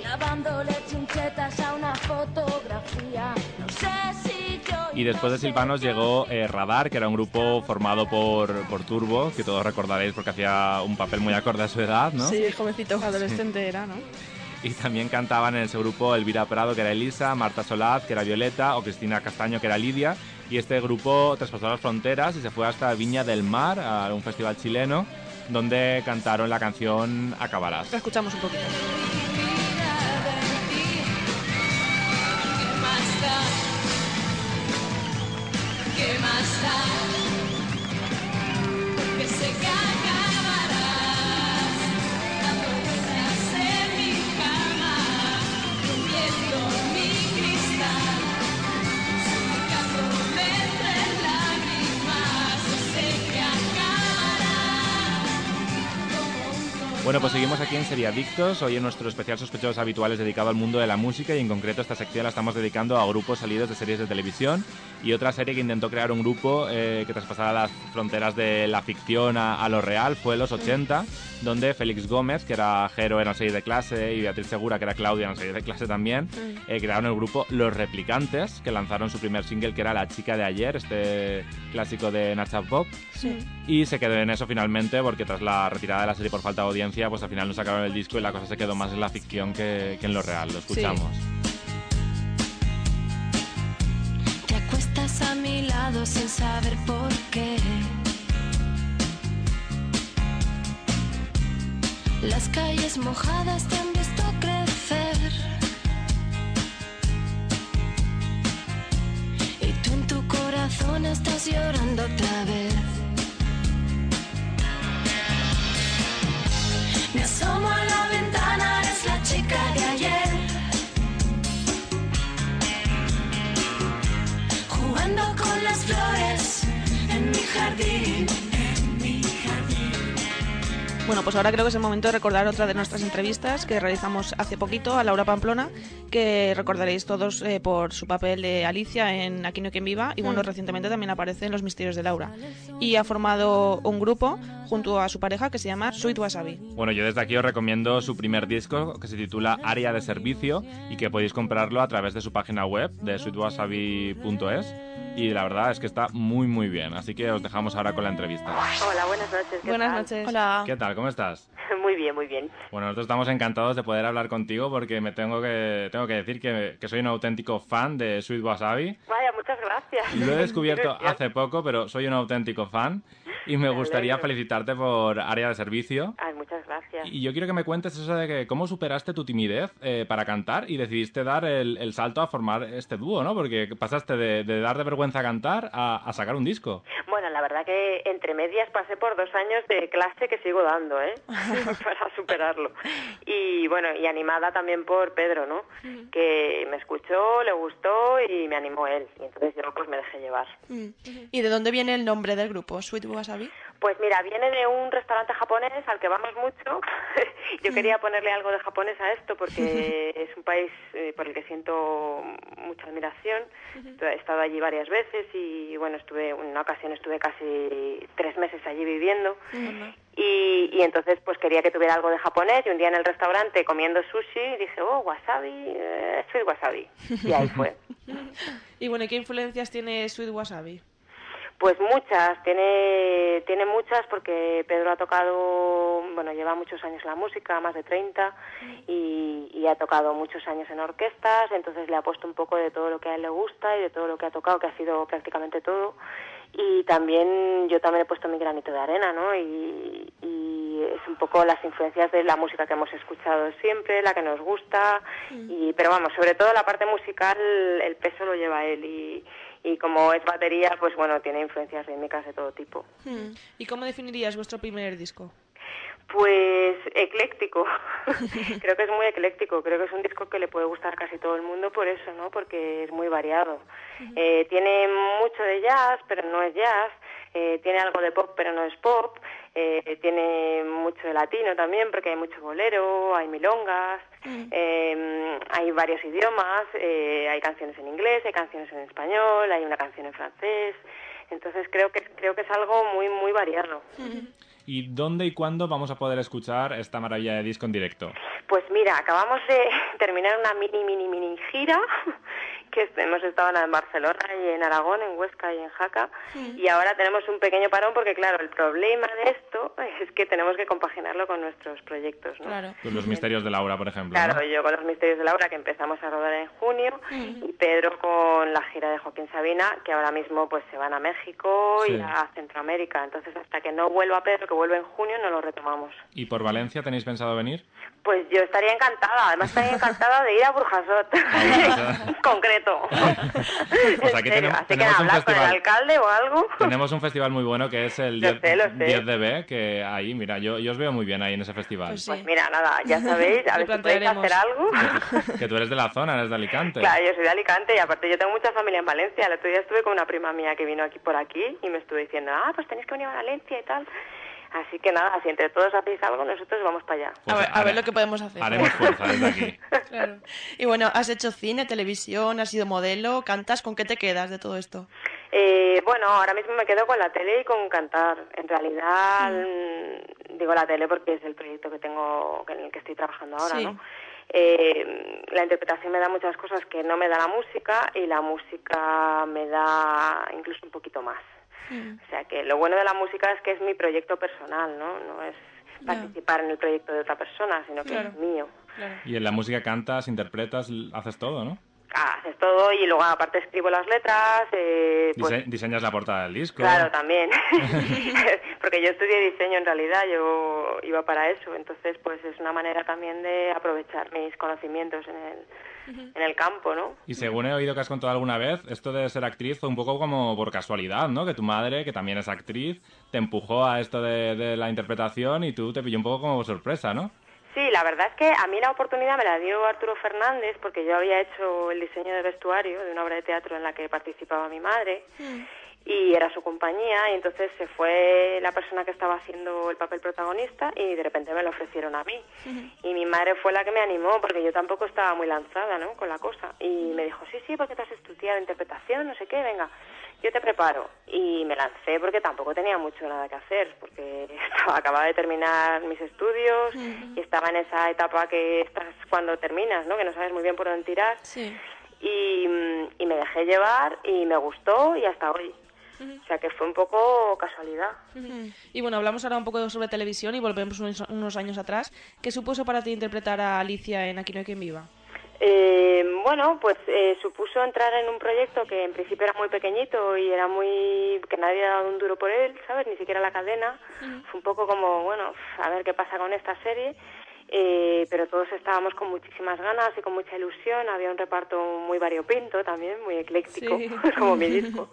Speaker 4: clavándole chinchetas a una fotografía. No sé.
Speaker 2: Y después de Silvanos llegó eh, Radar, que era un grupo formado por, por Turbo, que todos recordaréis porque hacía un papel muy acorde a su edad, ¿no?
Speaker 10: Sí, jovencito. Adolescente era, ¿no?
Speaker 2: Y también cantaban en ese grupo Elvira Prado, que era Elisa, Marta Solaz, que era Violeta, o Cristina Castaño, que era Lidia. Y este grupo traspasó las fronteras y se fue hasta Viña del Mar, a un festival chileno, donde cantaron la canción Acabarás.
Speaker 10: La escuchamos un poquito.
Speaker 4: ¿Qué más da? ¿Qué más da?
Speaker 2: Bueno, pues seguimos aquí en Seriadictos, hoy en nuestro especial Sospechosos Habituales dedicado al mundo de la música y en concreto esta sección la estamos dedicando a grupos salidos de series de televisión y otra serie que intentó crear un grupo eh, que traspasara las fronteras de la ficción a, a lo real fue Los 80, donde Félix Gómez, que era Jero en la serie de clase, y Beatriz Segura, que era Claudia en la serie de clase también, eh, crearon el grupo Los Replicantes, que lanzaron su primer single que era La chica de ayer, este clásico de Nacha Pop.
Speaker 11: Sí.
Speaker 2: Y se quedó en eso finalmente, porque tras la retirada de la serie por falta de audiencia, pues al final no sacaron el disco y la cosa se quedó más en la ficción que, que en lo real. Lo escuchamos.
Speaker 4: Te acuestas a mi lado sin saber por qué. Las calles mojadas te han visto crecer. Y tú en tu corazón estás llorando otra vez. Asomo a la ventana, eres la chica de ayer. Jugando con las flores en mi jardín.
Speaker 10: Bueno, pues ahora creo que es el momento de recordar otra de nuestras entrevistas que realizamos hace poquito a Laura Pamplona, que recordaréis todos eh, por su papel de Alicia en Aquí no hay quien viva y bueno,
Speaker 11: Mm.
Speaker 10: recientemente también aparece en Los misterios de Laura. Y ha formado un grupo junto a su pareja que se llama Sweet Wasabi.
Speaker 2: Bueno, yo desde aquí os recomiendo su primer disco que se titula Área de Servicio y que podéis comprarlo a través de su página web de sweetwasabi.es y la verdad es que está muy muy bien, así que os dejamos ahora con la entrevista.
Speaker 15: Hola, buenas noches. ¿qué
Speaker 10: Buenas
Speaker 15: tal?
Speaker 10: noches.
Speaker 11: Hola.
Speaker 2: ¿Qué tal? ¿Cómo estás? <laughs>
Speaker 15: Muy bien, muy bien.
Speaker 2: Bueno, nosotros estamos encantados de poder hablar contigo porque me tengo que, tengo que decir que, que soy un auténtico fan de Sweet Wasabi.
Speaker 15: Vaya, muchas gracias.
Speaker 2: Lo he <laughs> descubierto hace poco, pero soy un auténtico fan y me gustaría felicitarte por área de servicio.
Speaker 15: Ay, muchas gracias.
Speaker 2: Y yo quiero que me cuentes eso de que cómo superaste tu timidez eh, para cantar y decidiste dar el, el salto a formar este dúo, ¿no? Porque pasaste de, de dar de vergüenza cantar a, a sacar un disco.
Speaker 15: Bueno, la verdad que entre medias pasé por dos años de clase que sigo dando, ¿eh? <laughs> <laughs> Para superarlo. Y bueno, y animada también por Pedro, ¿no? Que me escuchó, le gustó y me animó él. Y entonces yo pues me dejé llevar.
Speaker 11: Mm. ¿Y de dónde viene el nombre del grupo, Sweet Wasabi?
Speaker 15: Pues mira, viene de un restaurante japonés al que vamos mucho. <laughs> Yo quería ponerle algo de japonés a esto porque es un país eh, por el que siento mucha admiración. He estado allí varias veces y bueno, estuve en una ocasión estuve casi tres meses allí viviendo y, y entonces pues quería que tuviera algo de japonés y un día en el restaurante comiendo sushi dije, oh, wasabi, eh, sweet wasabi. Y ahí fue. <laughs>
Speaker 10: Y bueno, ¿y ¿qué influencias tiene Sweet Wasabi?
Speaker 15: Pues muchas, tiene, tiene muchas porque Pedro ha tocado, bueno, lleva muchos años en la música, más de 30, y, y ha tocado muchos años en orquestas, entonces le ha puesto un poco de todo lo que a él le gusta y de todo lo que ha tocado, que ha sido prácticamente todo. Y también yo también he puesto mi granito de arena, ¿no? Y, y es un poco las influencias de la música que hemos escuchado siempre, la que nos gusta, y pero vamos, sobre todo la parte musical, el peso lo lleva él y, y como es batería, pues bueno, tiene influencias rítmicas de todo tipo.
Speaker 10: Hmm. ¿Y cómo definirías vuestro primer disco?
Speaker 15: Pues ecléctico. <laughs> <laughs> creo que es muy ecléctico. Creo que es un disco que le puede gustar casi todo el mundo por eso, ¿no? Porque es muy variado. Eh, tiene mucho de jazz, pero no es jazz. Eh, tiene algo de pop, pero no es pop. Eh, tiene mucho de latino también, porque hay mucho bolero, hay milongas, eh, hay varios idiomas, eh, hay canciones en inglés, hay canciones en español, hay una canción en francés. Entonces creo que creo que es algo muy muy variado.
Speaker 2: ¿Y dónde y cuándo vamos a poder escuchar esta maravilla de disco en directo?
Speaker 15: Pues mira, acabamos de <laughs> terminar una mini, mini, mini gira que hemos estado en Barcelona y en Aragón, en Huesca y en Jaca. Y ahora tenemos un pequeño parón porque, claro, el problema de esto <laughs> es que tenemos que compaginarlo con nuestros proyectos, ¿no?
Speaker 2: Con los misterios de Laura, por ejemplo. ¿no?
Speaker 15: Claro, yo con los Misterios de Laura que empezamos a rodar en junio y Pedro con la gira de Joaquín Sabina que ahora mismo pues se van a México y
Speaker 2: Sí.
Speaker 15: a Centroamérica. Entonces hasta que no vuelva Pedro, que vuelve en junio, no lo retomamos.
Speaker 2: ¿Y por Valencia tenéis pensado venir?
Speaker 15: Pues yo estaría encantada, además estaría encantada de ir a Burjasot, <laughs> <laughs> concreto.
Speaker 2: Pues <laughs> aquí
Speaker 15: En serio,
Speaker 2: tenemos,
Speaker 15: Así que
Speaker 2: tenemos un
Speaker 15: hablar con el
Speaker 2: festival.
Speaker 15: alcalde o algo.
Speaker 2: Tenemos un festival muy bueno que es el
Speaker 15: Lo
Speaker 2: 10,
Speaker 15: sé, lo sé.
Speaker 2: 10DB, que ahí, mira, yo, yo os veo muy bien ahí en ese festival.
Speaker 15: Pues mira, nada, ya sabéis, a <laughs> ver si podéis hacer algo. <laughs>
Speaker 2: Que tú eres de la zona, eres de Alicante.
Speaker 15: Claro, yo soy de Alicante y aparte yo tengo mucha familia en Valencia. El otro día estuve con una prima mía que vino aquí por aquí y me estuvo diciendo, ah, pues tenéis que venir a Valencia y tal. Así que nada, si entre todos hacéis algo, nosotros vamos para allá.
Speaker 11: A ver, a ver lo que podemos hacer.
Speaker 2: Haremos fuerza desde aquí. <laughs>
Speaker 11: Claro. Y bueno, has hecho cine, televisión, has sido modelo, cantas, ¿con qué te quedas de todo esto?
Speaker 15: Eh, bueno, ahora mismo me quedo con la tele y con cantar. En realidad, mm, digo la tele porque es el proyecto que tengo, en el que estoy trabajando ahora,
Speaker 11: Sí.
Speaker 15: ¿no? Eh, la interpretación me da muchas cosas que no me da la música y la música me da incluso un poquito más. O sea que lo bueno de la música es que es mi proyecto personal, ¿no? No es participar en el proyecto de otra persona, sino que
Speaker 2: Claro.
Speaker 15: es mío.
Speaker 2: Y en la música cantas, interpretas, haces todo, ¿no?
Speaker 15: haces todo y luego aparte escribo las letras, eh, pues
Speaker 2: Dise- diseñas la portada del disco.
Speaker 15: Claro, también. <laughs> <laughs> Porque yo estudié diseño en realidad, yo iba para eso. Entonces, pues es una manera también de aprovechar mis conocimientos en el, en el campo, ¿no?
Speaker 2: Y según he oído que has contado alguna vez, esto de ser actriz fue un poco como por casualidad, ¿no? Que tu madre, que también es actriz, te empujó a esto de, de la interpretación y tú te pilló un poco como sorpresa, ¿no?
Speaker 15: Sí, la verdad es que a mí la oportunidad me la dio Arturo Fernández porque yo había hecho el diseño de vestuario de una obra de teatro en la que participaba mi madre y era su compañía y entonces se fue la persona que estaba haciendo el papel protagonista y de repente me lo ofrecieron a mí. Y mi madre fue la que me animó porque yo tampoco estaba muy lanzada, ¿no? Con la cosa. Y me dijo, sí, sí, porque te has estudiado interpretación, no sé qué, venga, yo te preparo. Y me lancé porque tampoco tenía mucho nada que hacer, porque <laughs> estaba, acababa de terminar mis estudios y estaba en esa etapa que estás cuando terminas, ¿no? Que no sabes muy bien por dónde tirar. Y, y me dejé llevar y me gustó y hasta hoy. O sea que fue un poco casualidad.
Speaker 10: Y bueno, hablamos ahora un poco sobre televisión y volvemos unos, unos años atrás. ¿Qué supuso para ti interpretar a Alicia en Aquí no hay quien viva?
Speaker 15: Eh, bueno, pues eh, supuso entrar en un proyecto que en principio era muy pequeñito y era muy... que nadie ha dado un duro por él, ¿sabes? Ni siquiera la cadena. Fue un poco como, bueno, a ver qué pasa con esta serie. Eh, pero todos estábamos con muchísimas ganas y con mucha ilusión. Había un reparto muy variopinto también, muy ecléctico,
Speaker 16: Sí. <laughs>
Speaker 15: como mi <laughs> disco.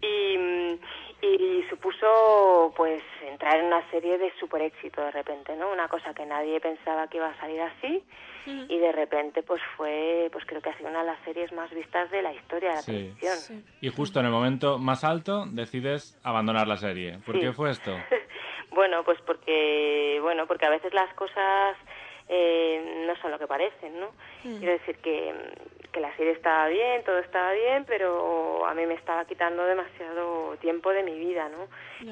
Speaker 15: Y, y supuso pues entrar en una serie de super éxito de repente, ¿no? Una cosa que nadie pensaba que iba a salir así y de repente pues fue, pues creo que ha sido una de las series más vistas de la historia de la
Speaker 2: Sí.
Speaker 15: televisión.
Speaker 2: Y justo en el momento más alto decides abandonar la serie. ¿Por
Speaker 15: Sí.
Speaker 2: qué fue esto? <laughs>
Speaker 15: Bueno, pues porque, bueno, porque a veces las cosas eh, no son lo que parecen, ¿no? Quiero decir que, que la serie estaba bien, todo estaba bien, pero a mí me estaba quitando demasiado tiempo de mi vida, ¿no?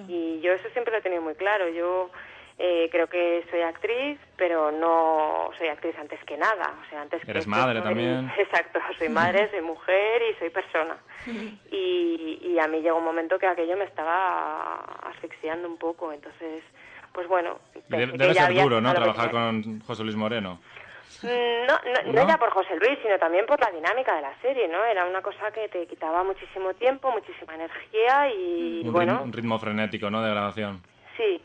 Speaker 15: Y yo eso siempre lo he tenido muy claro. Yo eh, creo que soy actriz, pero no soy actriz antes que nada. O sea, antes que
Speaker 2: Eres madre
Speaker 15: soy-
Speaker 2: también. <laughs>
Speaker 15: Exacto, soy madre, soy mujer y soy persona. <laughs> Y, y a mí llegó un momento que aquello me estaba asfixiando un poco, entonces, pues bueno,
Speaker 2: debe
Speaker 15: ya
Speaker 2: ser duro, ¿no? Trabajar con José Luis Moreno.
Speaker 15: Mm, No, no, no
Speaker 2: ¿No?
Speaker 15: ya por José Luis, sino también por la dinámica de la serie, ¿no? Era una cosa que te quitaba muchísimo tiempo, muchísima energía y
Speaker 2: Un,
Speaker 15: bueno,
Speaker 2: ritmo, un ritmo frenético, ¿no? De grabación.
Speaker 15: sí.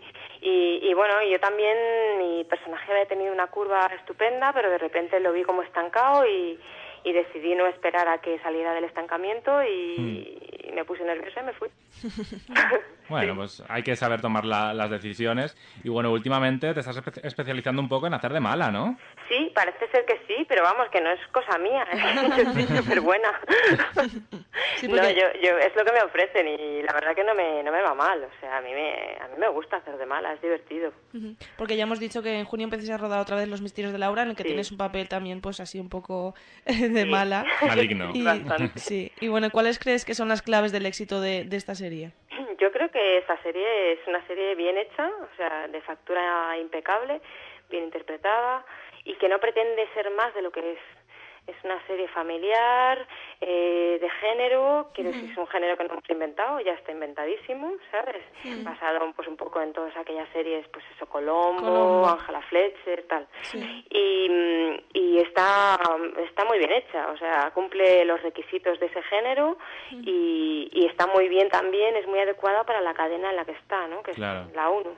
Speaker 15: Y, y bueno, yo también, mi personaje había tenido una curva estupenda, pero de repente lo vi como estancado y, y decidí no esperar a que saliera del estancamiento y, y me puse nerviosa y me fui. <laughs>
Speaker 2: Bueno, pues hay que saber tomar la- las decisiones. Y bueno, últimamente te estás espe- especializando un poco en hacer de mala, ¿no?
Speaker 15: Sí, parece ser que sí, pero vamos, que no es cosa mía. yo soy súper buena.
Speaker 10: Sí,
Speaker 15: No, yo, yo, es lo que me ofrecen y la verdad que no me, no me va mal. O sea, a mí me, a mí me gusta hacer de mala, es divertido.
Speaker 10: Porque ya hemos dicho que en junio empiezas a rodar otra vez Los Misterios de Laura, en el que
Speaker 15: Sí.
Speaker 10: tienes un papel también, pues así un poco <laughs> de
Speaker 15: Sí.
Speaker 10: mala.
Speaker 2: Maligno.
Speaker 10: Y, <laughs> sí. y bueno, ¿cuáles crees que son las claves del éxito de, de esta serie? <clears throat>
Speaker 15: Yo creo que esta serie es una serie bien hecha, o sea, de factura impecable, bien interpretada y que no pretende ser más de lo que es. Es una serie familiar, eh, de género, quiero decir, es un género que no hemos inventado, ya está inventadísimo, ¿sabes?
Speaker 16: Mm.
Speaker 15: Basado pues un poco en todas aquellas series, pues eso, Colombo,
Speaker 16: Colombo.
Speaker 15: Ángela Fletcher, tal. Y, mm, y está, está muy bien hecha, o sea, cumple los requisitos de ese género y, y está muy bien también, es muy adecuada para la cadena en la que está, ¿no? Que es
Speaker 2: Claro.
Speaker 15: la 1.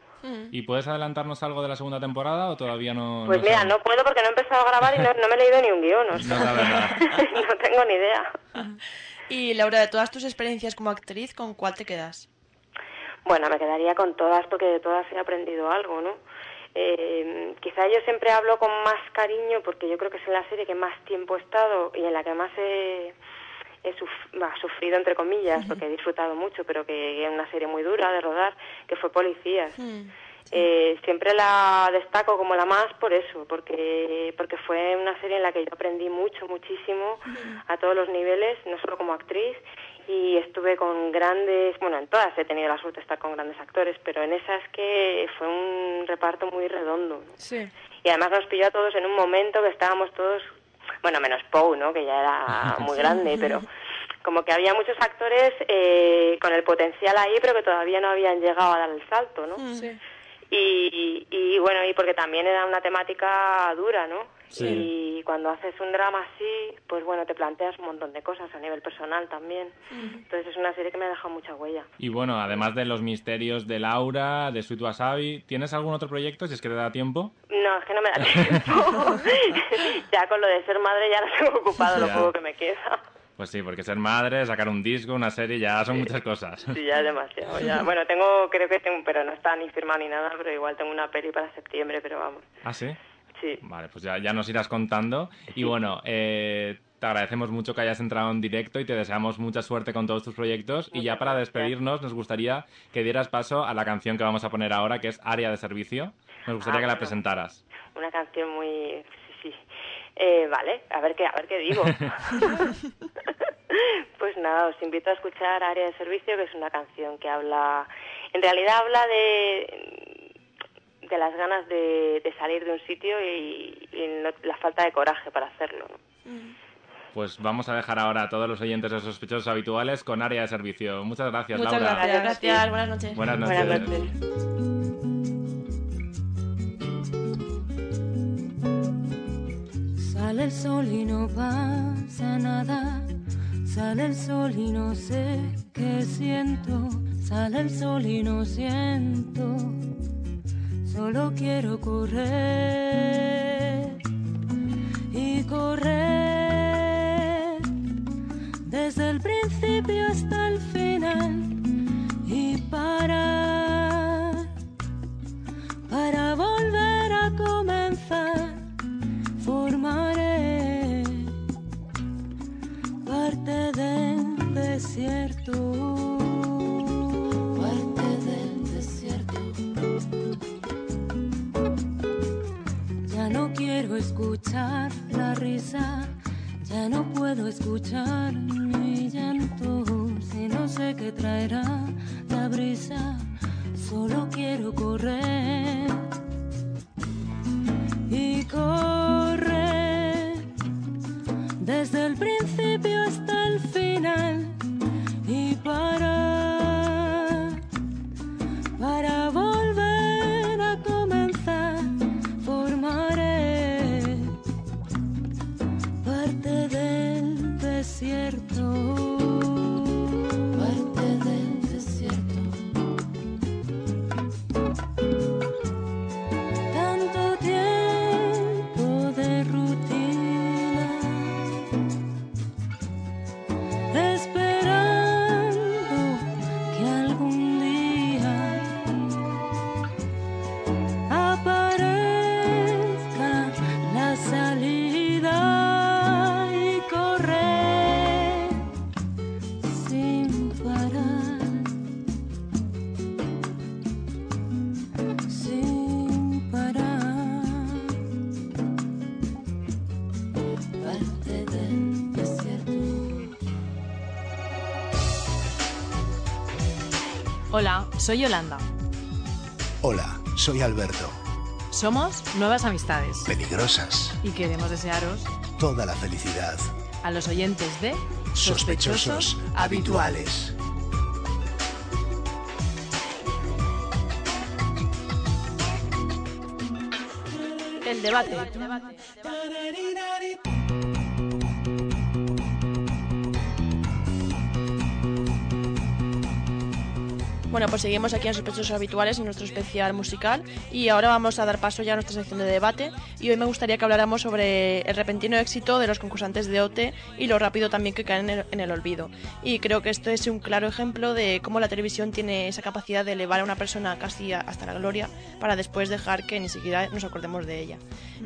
Speaker 2: ¿Y puedes adelantarnos algo de la segunda temporada o todavía no?
Speaker 15: Pues
Speaker 2: no
Speaker 15: mira,
Speaker 2: sabes?
Speaker 15: no puedo porque no he empezado a grabar y no, no me he leído ni un guion, o sea, <laughs>
Speaker 2: No
Speaker 15: no tengo ni idea.
Speaker 11: Y Laura, de todas tus experiencias como actriz, ¿con cuál te quedas?
Speaker 15: Bueno, me quedaría con todas porque de todas he aprendido algo, ¿no? Eh, quizá yo siempre hablo con más cariño porque yo creo que es en la serie que más tiempo he estado y en la que más he, he suf- bah, sufrido, entre comillas, porque he disfrutado mucho, pero que es una serie muy dura de rodar, que fue Policías. Eh, siempre la destaco como la más por eso, porque porque fue una serie en la que yo aprendí mucho, muchísimo, a todos los niveles, no solo como actriz, y estuve con grandes, bueno, en todas he tenido la suerte de estar con grandes actores, pero en esas que fue un reparto muy redondo.
Speaker 10: Sí.
Speaker 15: Y además nos pilló a todos en un momento que estábamos todos, bueno, menos Poe, ¿no? Que ya era <laughs> muy
Speaker 16: Sí.
Speaker 15: grande, pero como que había muchos actores eh, con el potencial ahí, pero que todavía no habían llegado a dar el salto, ¿no? Y, y bueno, y porque también era una temática dura, ¿no?
Speaker 2: Sí.
Speaker 15: Y cuando haces un drama así, pues bueno, te planteas un montón de cosas a nivel personal también. Entonces es una serie que me ha dejado mucha huella.
Speaker 2: Y bueno, además de los misterios de Laura, de Sweet Wasabi, ¿tienes algún otro proyecto, si es que te da tiempo?
Speaker 15: No, es que no me da tiempo. <laughs> ya con lo de ser madre ya lo tengo ocupado lo poco que me queda.
Speaker 2: Pues sí, porque ser madre, sacar un disco, una serie, ya son muchas cosas.
Speaker 15: Sí, ya es demasiado. Ya. Bueno, tengo, creo que tengo, pero no está ni firmado ni nada, pero igual tengo una peli para septiembre, pero vamos.
Speaker 2: ¿Ah, sí?
Speaker 15: Sí.
Speaker 2: Vale, pues ya, ya nos irás contando. Y <laughs> bueno, eh, te agradecemos mucho que hayas entrado en directo y te deseamos mucha suerte con todos tus proyectos. y ya para despedirnos, nos gustaría que dieras paso a la canción que vamos a poner ahora, que es Área de Servicio. Nos gustaría
Speaker 15: Ah,
Speaker 2: que la presentaras.
Speaker 15: Una canción muy... Sí, sí. Eh, vale, a ver qué, a ver qué digo. <laughs> pues nada, os invito a escuchar Área de Servicio, que es una canción que habla... En realidad habla de, de las ganas de, de salir de un sitio y, y lo- la falta de coraje para hacerlo. ¿no?
Speaker 2: Pues vamos a dejar ahora a todos los oyentes de sospechosos habituales con Área de Servicio. Muchas gracias,
Speaker 11: Muchas
Speaker 2: Laura.
Speaker 11: gracias. Gracias, buenas noches.
Speaker 2: Buenas noches.
Speaker 4: Sale el sol y no pasa nada. Sale el sol y no sé qué siento. Sale el sol y no siento. Solo quiero correr y correr desde el principio hasta el final y parar para volver a comenzar formaré parte del desierto. Quiero escuchar la risa, ya no puedo escuchar mi llanto. Si no sé qué traerá la brisa, solo quiero correr y correr
Speaker 16: soy Yolanda.
Speaker 17: Hola, soy Alberto.
Speaker 16: Somos Nuevas Amistades
Speaker 17: Peligrosas.
Speaker 16: y queremos desearos
Speaker 17: Toda la felicidad.
Speaker 16: a los oyentes de
Speaker 17: Sospechosos habituales.
Speaker 11: El debate. Pues seguimos aquí en Sospechosos Habituales en nuestro especial musical y ahora vamos a dar paso ya a nuestra sección de debate y hoy me gustaría que habláramos sobre el repentino éxito de los concursantes de OT y lo rápido también que caen en el, en el olvido. Y creo que esto es un claro ejemplo de cómo la televisión tiene esa capacidad de elevar a una persona casi hasta la gloria para después dejar que ni siquiera nos acordemos de ella.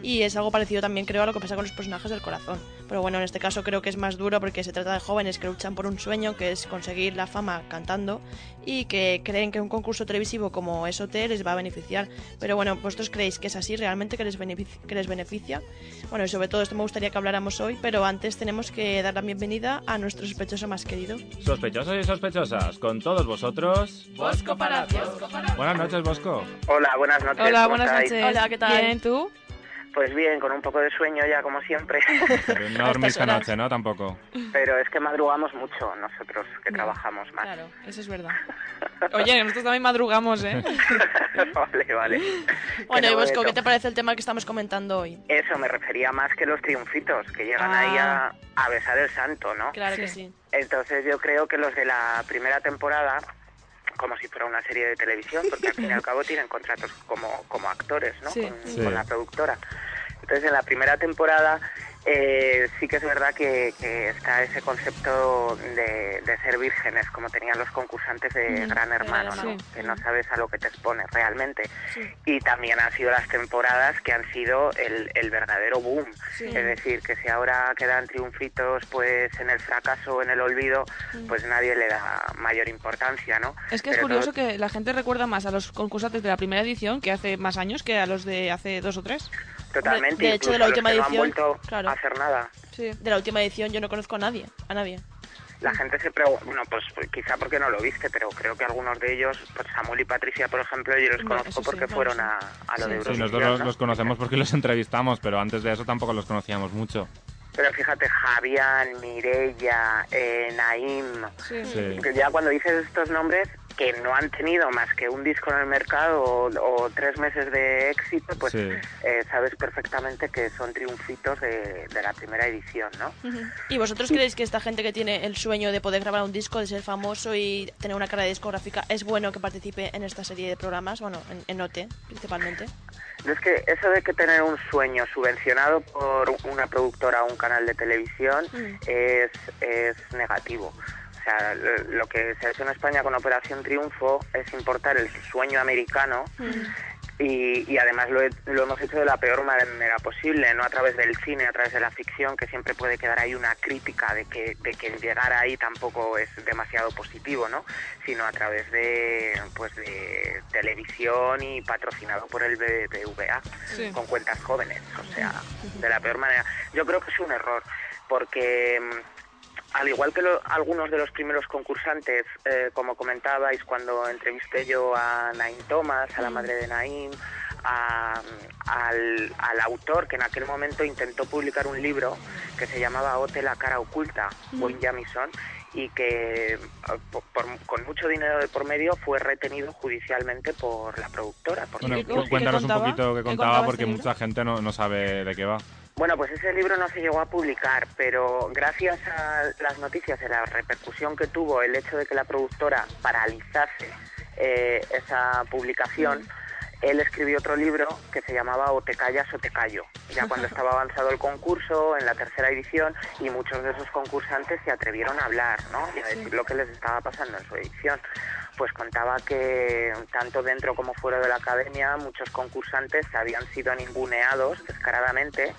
Speaker 11: Y es algo parecido también creo a lo que pasa con los personajes del corazón. Pero bueno, en este caso creo que es más duro porque se trata de jóvenes que luchan por un sueño que es conseguir la fama cantando y que creen que un concurso televisivo como es OT les va a beneficiar. Pero bueno, ¿vosotros creéis que es así realmente que les, benefic- que les beneficia? Bueno, y sobre todo esto me gustaría que habláramos hoy, pero antes tenemos que dar la bienvenida a nuestro sospechoso más querido.
Speaker 2: Sospechosos y sospechosas, con todos vosotros...
Speaker 11: Bosco Palacios.
Speaker 2: Buenas noches, Bosco.
Speaker 13: Hola, buenas noches.
Speaker 11: Hola,
Speaker 13: ¿cómo
Speaker 11: buenas noches. Hola, ¿qué tal?
Speaker 16: Bien, ¿tú?
Speaker 18: Pues bien, con un poco de sueño ya como siempre. <laughs>
Speaker 2: Pero no dormís esta noche, ¿no? Tampoco.
Speaker 18: Pero es que madrugamos mucho nosotros que trabajamos más.
Speaker 10: Claro, eso es verdad. <laughs> Oye, nosotros también madrugamos, ¿eh? <laughs>
Speaker 18: vale, vale.
Speaker 11: Bueno, y Bosco. ¿qué te parece el tema que estamos comentando hoy?
Speaker 18: Eso me refería más que los triunfitos, que llegan
Speaker 11: Ah.
Speaker 18: ahí a, a besar el santo, ¿no?
Speaker 11: Claro que sí.
Speaker 18: Entonces yo creo que los de la primera temporada, como si fuera una serie de televisión, porque al fin y al <laughs> cabo tienen contratos como, como actores, ¿no?
Speaker 19: Sí.
Speaker 18: Con,
Speaker 19: Sí.
Speaker 18: con la productora. Entonces en la primera temporada eh, sí que es verdad que, que está ese concepto de, de ser vírgenes, como tenían los concursantes de
Speaker 19: Mm,
Speaker 18: Gran Hermano, ¿no? Que no sabes a lo que te expones realmente. Y también han sido las temporadas que han sido el, el verdadero boom. Es decir, que si ahora quedan triunfitos pues en el fracaso o en el olvido, pues nadie le da mayor importancia, ¿no?
Speaker 10: Es que es curioso
Speaker 18: todo-
Speaker 10: que la gente recuerda más a los concursantes de la primera edición que hace más años que a los de hace dos o tres.
Speaker 18: Totalmente.
Speaker 11: De hecho, de la última
Speaker 18: los que no han
Speaker 11: edición,
Speaker 18: vuelto
Speaker 11: claro.
Speaker 18: a hacer nada.
Speaker 11: De la última edición yo no conozco a nadie, a nadie.
Speaker 18: La gente se pregunta, bueno, pues quizá porque no lo viste, pero creo que algunos de ellos, pues Samuel y Patricia, por ejemplo, yo los conozco
Speaker 11: sí,
Speaker 18: porque fueron
Speaker 11: sí.
Speaker 18: a, a lo de
Speaker 2: Sí,
Speaker 18: Eurovisión,
Speaker 2: nosotros los,
Speaker 18: ¿no?
Speaker 2: los conocemos porque los entrevistamos, pero antes de eso tampoco los conocíamos mucho.
Speaker 18: Pero fíjate, Javián, Mireia, eh, Naim,
Speaker 2: Sí.
Speaker 18: que ya cuando dices estos nombres que no han tenido más que un disco en el mercado o, o tres meses de éxito, pues
Speaker 2: Sí.
Speaker 18: eh, sabes perfectamente que son triunfitos de, de la primera edición, ¿no?
Speaker 11: ¿Y vosotros creéis que esta gente que tiene el sueño de poder grabar un disco, de ser famoso y tener una carrera discográfica, es bueno que participe en esta serie de programas? Bueno, en, en OT, principalmente.
Speaker 18: Es que eso de que tener un sueño subvencionado por una productora o un canal de televisión es, es negativo. Sea, lo, lo que se ha hecho en España con Operación Triunfo es importar el sueño americano y, y además lo, he- lo hemos hecho de la peor manera posible, no a través del cine, a través de la ficción, que siempre puede quedar ahí una crítica de que, de que llegar ahí tampoco es demasiado positivo, ¿no? Sino a través de, pues de televisión y patrocinado por el BBVA
Speaker 19: Sí.
Speaker 18: con cuentas jóvenes, o sea, de la peor manera. Yo creo que es un error, porque mm, al igual que lo- algunos de los primeros concursantes, eh, como comentabais cuando entrevisté yo a Naim Thomas, a la madre de Naim, a- al, al autor que en aquel momento intentó publicar un libro que se llamaba Ote la cara oculta,
Speaker 19: Mm.
Speaker 18: Wayne Jamison, y que eh, por- por- con mucho dinero de por medio fue retenido judicialmente por la productora.
Speaker 2: Bueno, cu- cuéntanos un poquito qué contaba, porque mucha gente no, no sabe de qué va.
Speaker 18: Bueno, pues ese libro no se llegó a publicar, pero gracias a las noticias y la repercusión que tuvo el hecho de que la productora paralizase eh, esa publicación, él escribió otro libro que se llamaba O te callas o te callo, ya cuando estaba avanzado el concurso, en la tercera edición, y muchos de esos concursantes se atrevieron a hablar, ¿no? Y a decir lo que les estaba pasando en su edición. Pues contaba que tanto dentro como fuera de la academia muchos concursantes habían sido ninguneados descaradamente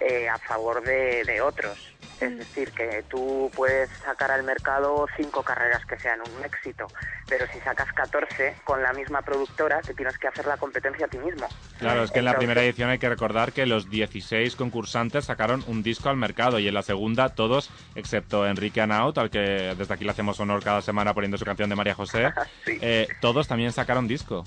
Speaker 18: eh, a favor de, de otros. Es decir, que tú puedes sacar al mercado cinco carreras que sean un éxito, pero si sacas 14 con la misma productora, te tienes que hacer la competencia a ti mismo.
Speaker 2: Claro, es que en la primera edición hay que recordar que los 16 concursantes sacaron un disco al mercado y en la segunda todos, excepto Enrique Anaut, al que desde aquí le hacemos honor cada semana poniendo su canción de María José, <laughs> eh, todos también sacaron disco.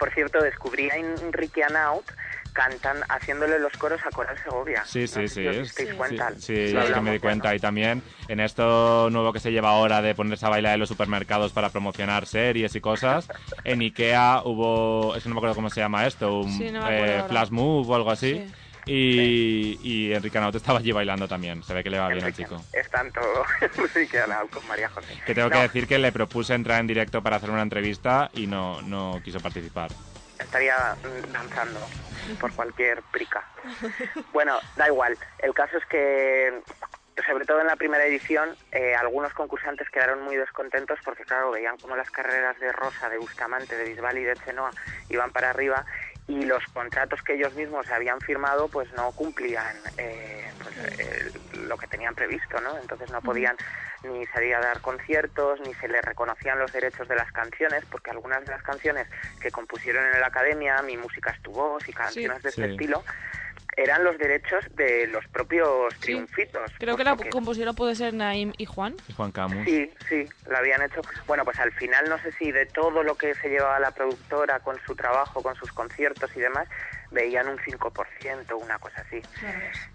Speaker 18: Por cierto, descubrí a Enrique Anaut cantan haciéndole los coros a Coral Segovia.
Speaker 2: Sí, sí,
Speaker 18: No sé
Speaker 2: sí.
Speaker 18: si os
Speaker 2: sí,
Speaker 18: cuenta.
Speaker 2: sí,
Speaker 18: Lo
Speaker 2: es que me di cuenta. Y también en esto nuevo que se lleva ahora de ponerse a bailar en los supermercados para promocionar series y cosas, en Ikea hubo, es que no me acuerdo cómo se llama esto, un
Speaker 10: Sí, no
Speaker 2: eh, flash move o algo así. Y, y Enrique Anaut estaba allí bailando también. Se ve que le va bien al chico.
Speaker 18: Están todo <laughs> Enrique Anaut con María José.
Speaker 2: Que tengo
Speaker 18: No,
Speaker 2: que decir que le propuse entrar en directo para hacer una entrevista y no, no quiso participar.
Speaker 18: Estaría mm, danzando por cualquier prica. Bueno, da igual. El caso es que, sobre todo en la primera edición, eh, algunos concursantes quedaron muy descontentos porque, claro, veían como las carreras de Rosa, de Bustamante, de Bisbal y de Chenoa iban para arriba y los contratos que ellos mismos habían firmado pues no cumplían eh, pues, eh, lo que tenían previsto, ¿no? Entonces no podían ni salir a dar conciertos, ni se les reconocían los derechos de las canciones, porque algunas de las canciones que compusieron en la academia, Mi música es tu voz y canciones de este
Speaker 10: Sí.
Speaker 18: estilo, eran los derechos de los propios triunfitos.
Speaker 10: Creo que la compositora puede ser Naim y Juan.
Speaker 2: Y Juan Camus.
Speaker 18: Sí, sí, lo habían hecho. Bueno, pues al final no sé si de todo lo que se llevaba la productora con su trabajo, con sus conciertos y demás, veían un 5%, una cosa así.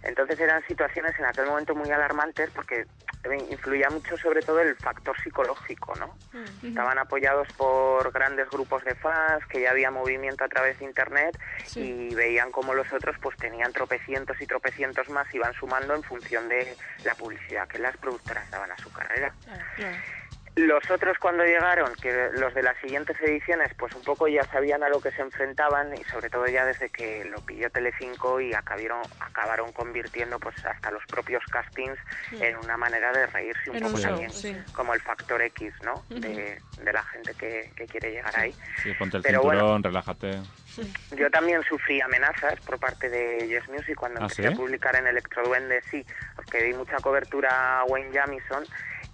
Speaker 18: Entonces eran situaciones en aquel momento muy alarmantes porque influía mucho sobre todo el factor psicológico, ¿no? Estaban apoyados por grandes grupos de fans, que ya había movimiento a través de internet y veían como los otros pues tenían tropecientos y tropecientos más, iban sumando en función de la publicidad que las productoras daban a su carrera. Los otros cuando llegaron, que los de las siguientes ediciones, pues un poco ya sabían a lo que se enfrentaban y sobre todo ya desde que lo pidió Telecinco y acabaron, acabaron convirtiendo pues hasta los propios castings
Speaker 20: Mm.
Speaker 18: en una manera de reírse un
Speaker 2: En
Speaker 18: poco
Speaker 2: un show,
Speaker 18: también,
Speaker 2: sí.
Speaker 18: como el factor X, ¿no? de, de la gente que, que quiere llegar ahí.
Speaker 2: Sí, ponte el
Speaker 18: Pero
Speaker 2: cinturón,
Speaker 18: bueno.
Speaker 2: relájate.
Speaker 18: Yo también sufrí amenazas por parte de Yes Music cuando
Speaker 2: ¿Ah,
Speaker 18: empecé
Speaker 2: sí?
Speaker 18: a publicar en Electroduende, sí, porque di mucha cobertura a Wayne Jamison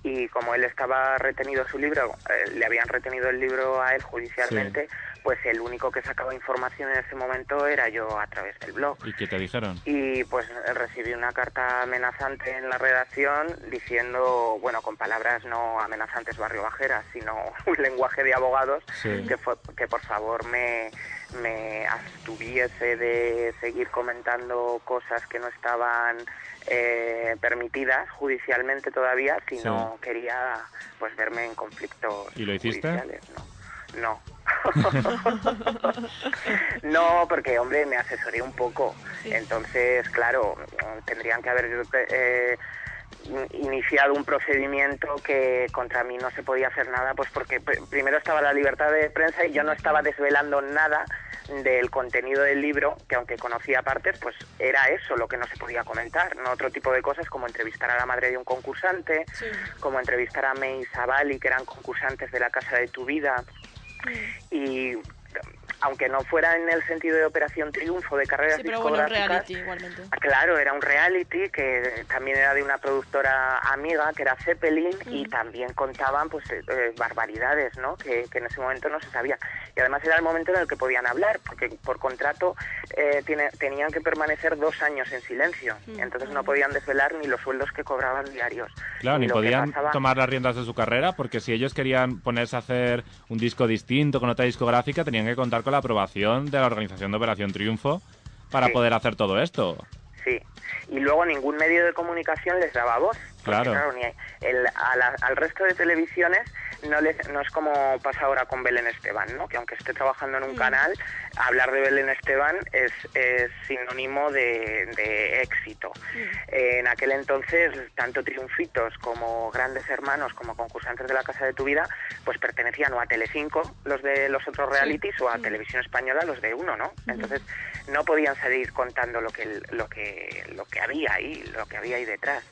Speaker 18: y como él estaba retenido su libro, eh, le habían retenido el libro a él judicialmente, pues el único que sacaba información en ese momento era yo a través del blog.
Speaker 2: ¿Y qué te dijeron?
Speaker 18: Y pues recibí una carta amenazante en la redacción diciendo, bueno, con palabras no amenazantes barrio bajeras, sino <laughs> un lenguaje de abogados,
Speaker 2: Sí.
Speaker 18: que, fue, que por favor me, me abstuviese de seguir comentando cosas que no estaban eh, permitidas judicialmente todavía, si
Speaker 2: Sí.
Speaker 18: no quería pues verme en conflictos
Speaker 2: ¿Y lo hiciste?
Speaker 18: judiciales. No. <laughs> No, porque, hombre, me asesoré un poco. Entonces, claro, tendrían que haber eh, iniciado un procedimiento que contra mí no se podía hacer nada, pues porque pr- primero estaba la libertad de prensa y yo no estaba desvelando nada del contenido del libro, que aunque conocía partes, pues era eso lo que no se podía comentar, no otro tipo de cosas como entrevistar a la madre de un concursante, como entrevistar a May y Sabali, que eran concursantes de la Casa de tu Vida, y aunque no fuera en el sentido de Operación Triunfo de carreras
Speaker 20: Sí, pero bueno, un
Speaker 18: discográficas,
Speaker 20: reality igualmente.
Speaker 18: Ah, Claro, era un reality que también era de una productora amiga, que era Zeppelin, y también contaban pues eh, eh, barbaridades, ¿no? Que, que en ese momento no se sabía. Y además era el momento en el que podían hablar, porque por contrato eh, tiene- tenían que permanecer dos años en silencio. Entonces no podían desvelar ni los sueldos que cobraban diarios.
Speaker 2: Claro, ni podían
Speaker 18: pasaba-
Speaker 2: tomar las riendas de su carrera, porque si ellos querían ponerse a hacer un disco distinto con otra discográfica, tenían que contar con la aprobación de la organización de Operación Triunfo para
Speaker 18: Sí.
Speaker 2: poder hacer todo esto.
Speaker 18: Sí, y luego ningún medio de comunicación les daba voz. porque,
Speaker 2: Claro.
Speaker 18: ni el- la- al resto de televisiones no, es como pasa ahora con Belén Esteban, ¿no? que aunque esté trabajando en un canal, hablar de Belén Esteban es, es sinónimo de, de éxito. Eh, en aquel entonces, tanto Triunfitos como Grandes Hermanos, como concursantes de la Casa de tu Vida, pues pertenecían o a Telecinco, los de los otros realities, o a Televisión Española, los de uno, ¿no? Entonces no podían salir contando lo que lo que lo que había ahí, lo que había ahí detrás.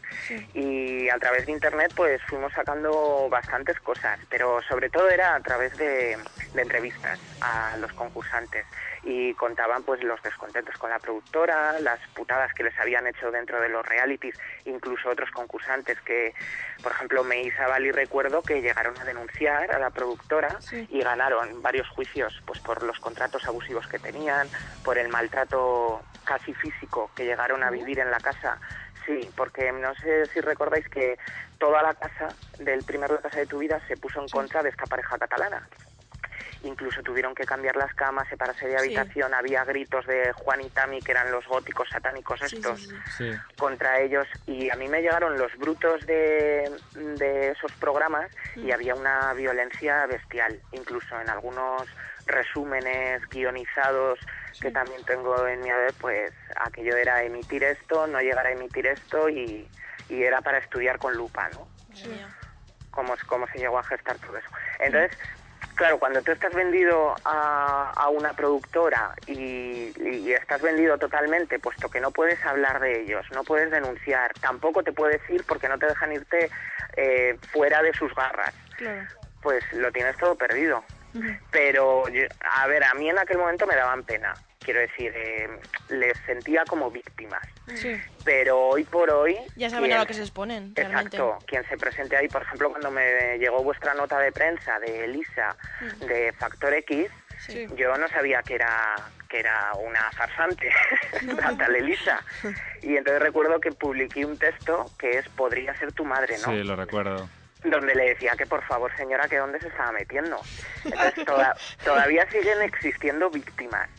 Speaker 18: Y a través de internet, pues fuimos sacando bastantes cosas, pero sobre todo era a través de, de entrevistas a los concursantes y contaban pues los descontentos con la productora, las putadas que les habían hecho dentro de los realities, incluso otros concursantes que, por ejemplo, Meisa Bali recuerdo que llegaron a denunciar a la productora y ganaron varios juicios pues por los contratos abusivos que tenían, por el maltrato casi físico que llegaron a vivir en la casa. Sí, porque no sé si recordáis que toda la casa del primer La Casa de tu Vida se puso en contra de esta pareja catalana. Incluso tuvieron que cambiar las camas, separarse de
Speaker 20: Sí.
Speaker 18: habitación, había gritos de Juan y Tami, que eran los góticos satánicos
Speaker 20: Sí, sí,
Speaker 18: estos,
Speaker 20: sí.
Speaker 2: Sí.
Speaker 18: contra ellos. Y a mí me llegaron los brutos de, de esos programas y había una violencia bestial, incluso en algunos resúmenes guionizados que también tengo en mi haber, pues aquello era emitir esto, no llegar a emitir esto y, y era para estudiar con lupa, ¿no? cómo, cómo se llegó a gestar todo eso. Entonces, claro, cuando tú estás vendido a, a una productora y, y estás vendido totalmente, puesto que no puedes hablar de ellos, no puedes denunciar, tampoco te puedes ir porque no te dejan irte eh, fuera de sus garras,
Speaker 20: Claro.
Speaker 18: pues lo tienes todo perdido. Pero, yo- a ver, a mí en aquel momento me daban pena. Quiero decir, eh, les sentía como víctimas.
Speaker 20: Sí.
Speaker 18: Pero hoy por hoy...
Speaker 20: Ya saben a lo que se exponen, realmente.
Speaker 18: Exacto, quien se presente ahí, por ejemplo, cuando me llegó vuestra nota de prensa de Elisa,
Speaker 20: Mm.
Speaker 18: de Factor X,
Speaker 20: Sí.
Speaker 18: yo no sabía que era que era una farsante, <laughs> la tal Elisa. Y entonces recuerdo que publiqué un texto que es Podría ser tu madre, ¿no?
Speaker 2: Sí, lo recuerdo.
Speaker 18: donde le decía que por favor señora que dónde se estaba metiendo entonces toda- todavía siguen existiendo víctimas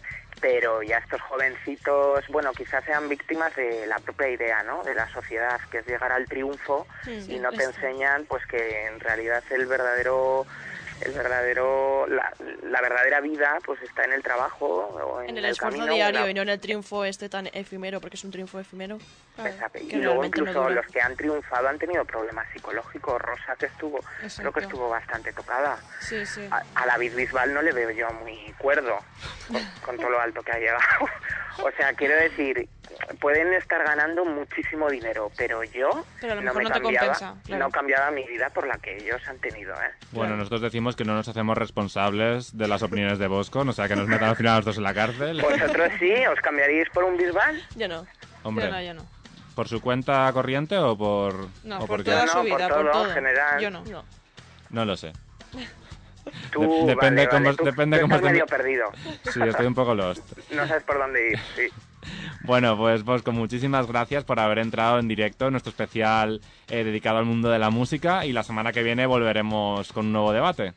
Speaker 18: pero ya estos jovencitos, bueno, quizás sean víctimas de la propia idea, ¿no? De la sociedad, que es llegar al triunfo
Speaker 20: Sí,
Speaker 18: y no te enseñan, pues que en realidad el verdadero el verdadero la, la verdadera vida pues está en el trabajo o en,
Speaker 20: En el esfuerzo
Speaker 18: camino,
Speaker 20: diario
Speaker 18: una-
Speaker 20: y no en el triunfo este tan efímero, porque es un triunfo efímero.
Speaker 18: Exacto. Y luego
Speaker 20: no
Speaker 18: incluso los que han triunfado han tenido problemas psicológicos. Rosa que estuvo, creo que estuvo bastante tocada.
Speaker 20: Sí, sí.
Speaker 18: A, a David Bisbal no le veo yo muy cuerdo con, con todo lo alto que ha llegado. <laughs> o sea, quiero decir, pueden estar ganando muchísimo dinero, pero yo
Speaker 20: Pero a lo
Speaker 18: no
Speaker 20: mejor
Speaker 18: me
Speaker 20: no te
Speaker 18: cambiaba,
Speaker 20: compensa, claro.
Speaker 18: no cambiaba mi vida por la que ellos han tenido, ¿eh?
Speaker 2: Bueno, nosotros decimos que no nos hacemos responsables de las opiniones de Bosco, o sea, que nos metan al final los dos en la cárcel.
Speaker 18: ¿Vosotros sí? ¿Os cambiaríais por un Bisbal?
Speaker 20: Yo no.
Speaker 2: Hombre.
Speaker 20: Yo no, yo no.
Speaker 2: ¿Por su cuenta corriente o por...?
Speaker 20: No,
Speaker 2: o
Speaker 20: por toda
Speaker 18: No,
Speaker 20: su
Speaker 18: por
Speaker 20: vida,
Speaker 18: todo,
Speaker 20: por todo.
Speaker 18: en general.
Speaker 20: Yo no. no.
Speaker 2: No lo sé.
Speaker 18: Tú,
Speaker 2: De- depende
Speaker 18: vale,
Speaker 2: cómo,
Speaker 18: vale, tú-
Speaker 2: depende
Speaker 18: tú
Speaker 2: cómo
Speaker 18: estás
Speaker 2: esté-
Speaker 18: medio perdido.
Speaker 2: Sí, estoy un poco lost.
Speaker 18: No sabes por dónde ir, sí.
Speaker 2: Bueno, pues Bosco, muchísimas gracias por haber entrado en directo en nuestro especial eh, dedicado al mundo de la música y la semana que viene volveremos con un nuevo debate.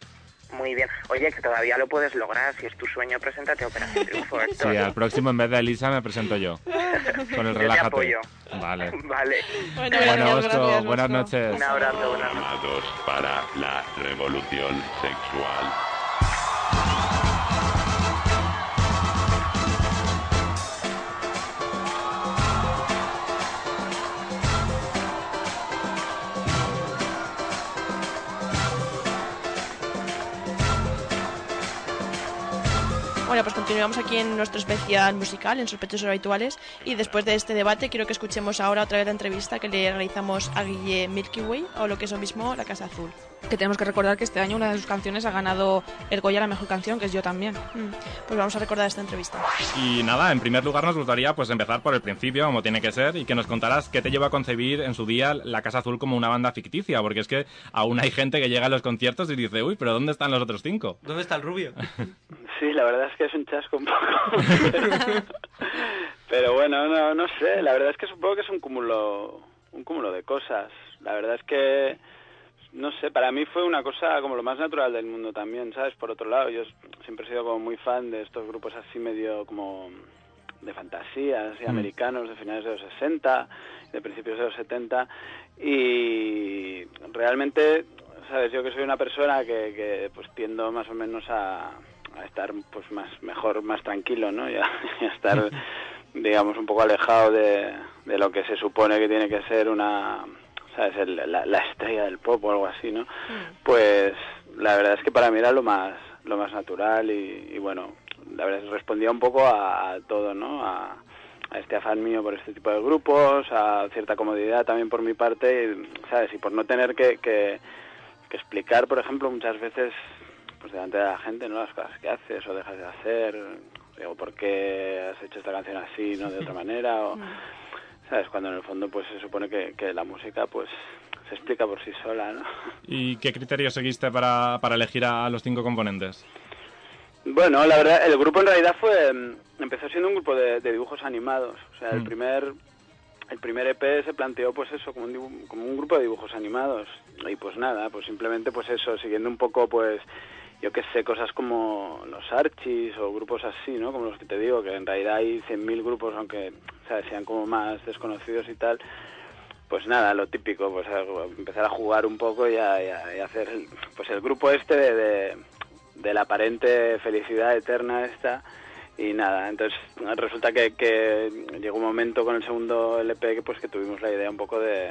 Speaker 18: Muy bien. Oye, que todavía lo puedes lograr. Si es tu sueño, preséntate a Operación Triunfo. <laughs>
Speaker 2: Sí, al próximo en vez de Elisa me presento yo. Con el
Speaker 18: Yo te
Speaker 2: relájate.
Speaker 18: apoyo.
Speaker 2: Vale. <laughs>
Speaker 18: Vale.
Speaker 20: Bueno,
Speaker 2: Bueno,
Speaker 20: gracias,
Speaker 2: Bosco,
Speaker 20: gracias,
Speaker 2: buenas
Speaker 20: Bosco.
Speaker 2: noches.
Speaker 18: Un abrazo, buenas noches.
Speaker 21: Llamados para la revolución sexual.
Speaker 20: Bueno, pues continuamos aquí en nuestro especial musical, en Sospechosos Habituales. Y después de este debate, quiero que escuchemos ahora otra vez la entrevista que le realizamos a Guille Milky Way, o lo que es lo mismo, La Casa Azul.
Speaker 10: Que tenemos que recordar que este año una de sus canciones ha ganado el Goya a la mejor canción, que es Yo también.
Speaker 20: Mm, Pues vamos a recordar esta entrevista.
Speaker 2: Y nada, en primer lugar nos gustaría pues empezar por el principio, como tiene que ser, y que nos contaras qué te llevó a concebir en su día la Casa Azul como una banda ficticia, porque es que aún hay gente que llega a los conciertos y dice, uy, pero ¿dónde están los otros cinco?
Speaker 22: ¿Dónde está el rubio? <laughs>
Speaker 23: Sí, la verdad es que es un chasco un poco. <laughs> Pero bueno, no, no sé, la verdad es que supongo que es un cúmulo, un cúmulo de cosas. La verdad es que, no sé, para mí fue una cosa como lo más natural del mundo también, ¿sabes? Por otro lado, yo siempre he sido como muy fan de estos grupos así medio como de fantasía, así
Speaker 2: Mm.
Speaker 23: americanos de finales de los 60, de principios de los 70 y realmente, sabes, yo que soy una persona que, que pues tiendo más o menos a, a estar pues más mejor, más tranquilo, ¿no? <laughs> Y a, y a estar <laughs> digamos un poco alejado de, de lo que se supone que tiene que ser una sabes El- la, la estrella del pop o algo así, ¿no? Pues la verdad es que para mí era lo más lo más natural y, y bueno, la verdad es que respondía un poco a, a todo, ¿no? A, a este afán mío por este tipo de grupos, a cierta comodidad también por mi parte, y, ¿sabes? Y por no tener que, que, que explicar, por ejemplo, muchas veces pues delante de la gente, ¿no? Las cosas que haces o dejas de hacer, digo, ¿por qué has hecho esta canción así, no de otra <laughs> manera? O, ¿Sabes? Cuando en el fondo pues se supone que, que la música pues se explica por sí sola, ¿no? <laughs>
Speaker 2: ¿Y qué criterio seguiste para, para elegir a los cinco componentes?
Speaker 23: Bueno, la verdad, el grupo en realidad fue mm, empezó siendo un grupo de, de dibujos animados. O sea, el
Speaker 2: Mm.
Speaker 23: primer el primer EP se planteó pues eso como un, dibu- como un grupo de dibujos animados y pues nada, pues simplemente pues eso, siguiendo un poco pues yo qué sé, cosas como los Archies o grupos así, ¿no? Como los que te digo, que en realidad hay 100.000 grupos, aunque ¿sabes? sean como más desconocidos y tal. Pues nada, lo típico, pues empezar a jugar un poco y a, y a- y hacer pues el grupo este de, de, de la aparente felicidad eterna esta y nada, entonces resulta que, que llegó un momento con el segundo LP que pues que tuvimos la idea un poco de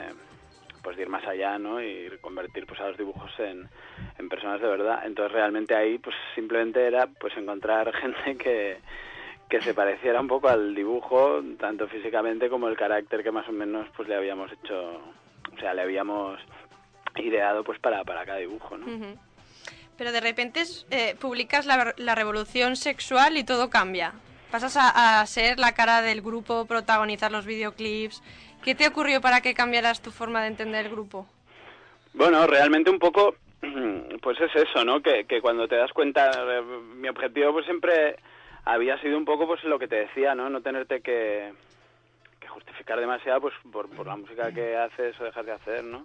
Speaker 23: pues de ir más allá, ¿no? Y convertir pues a los dibujos en, en personas de verdad. Entonces realmente ahí pues simplemente era pues encontrar <laughs> gente que que se pareciera un poco al dibujo, tanto físicamente como el carácter que más o menos pues le habíamos hecho, o sea, le habíamos ideado pues para, para cada dibujo, ¿no?
Speaker 24: Ujú. Pero de repente eh, publicas la, la revolución sexual y todo cambia. Pasas a, a ser la cara del grupo, protagonizar los videoclips. ¿Qué te ocurrió para que cambiaras tu forma de entender el grupo?
Speaker 23: Bueno, realmente un poco, <clears throat> pues es eso, ¿no? Que, que cuando te das cuenta, eh, mi objetivo pues siempre había sido un poco pues lo que te decía, ¿no? No tenerte que, que justificar demasiado pues por, por la música que haces o dejas de hacer, ¿no?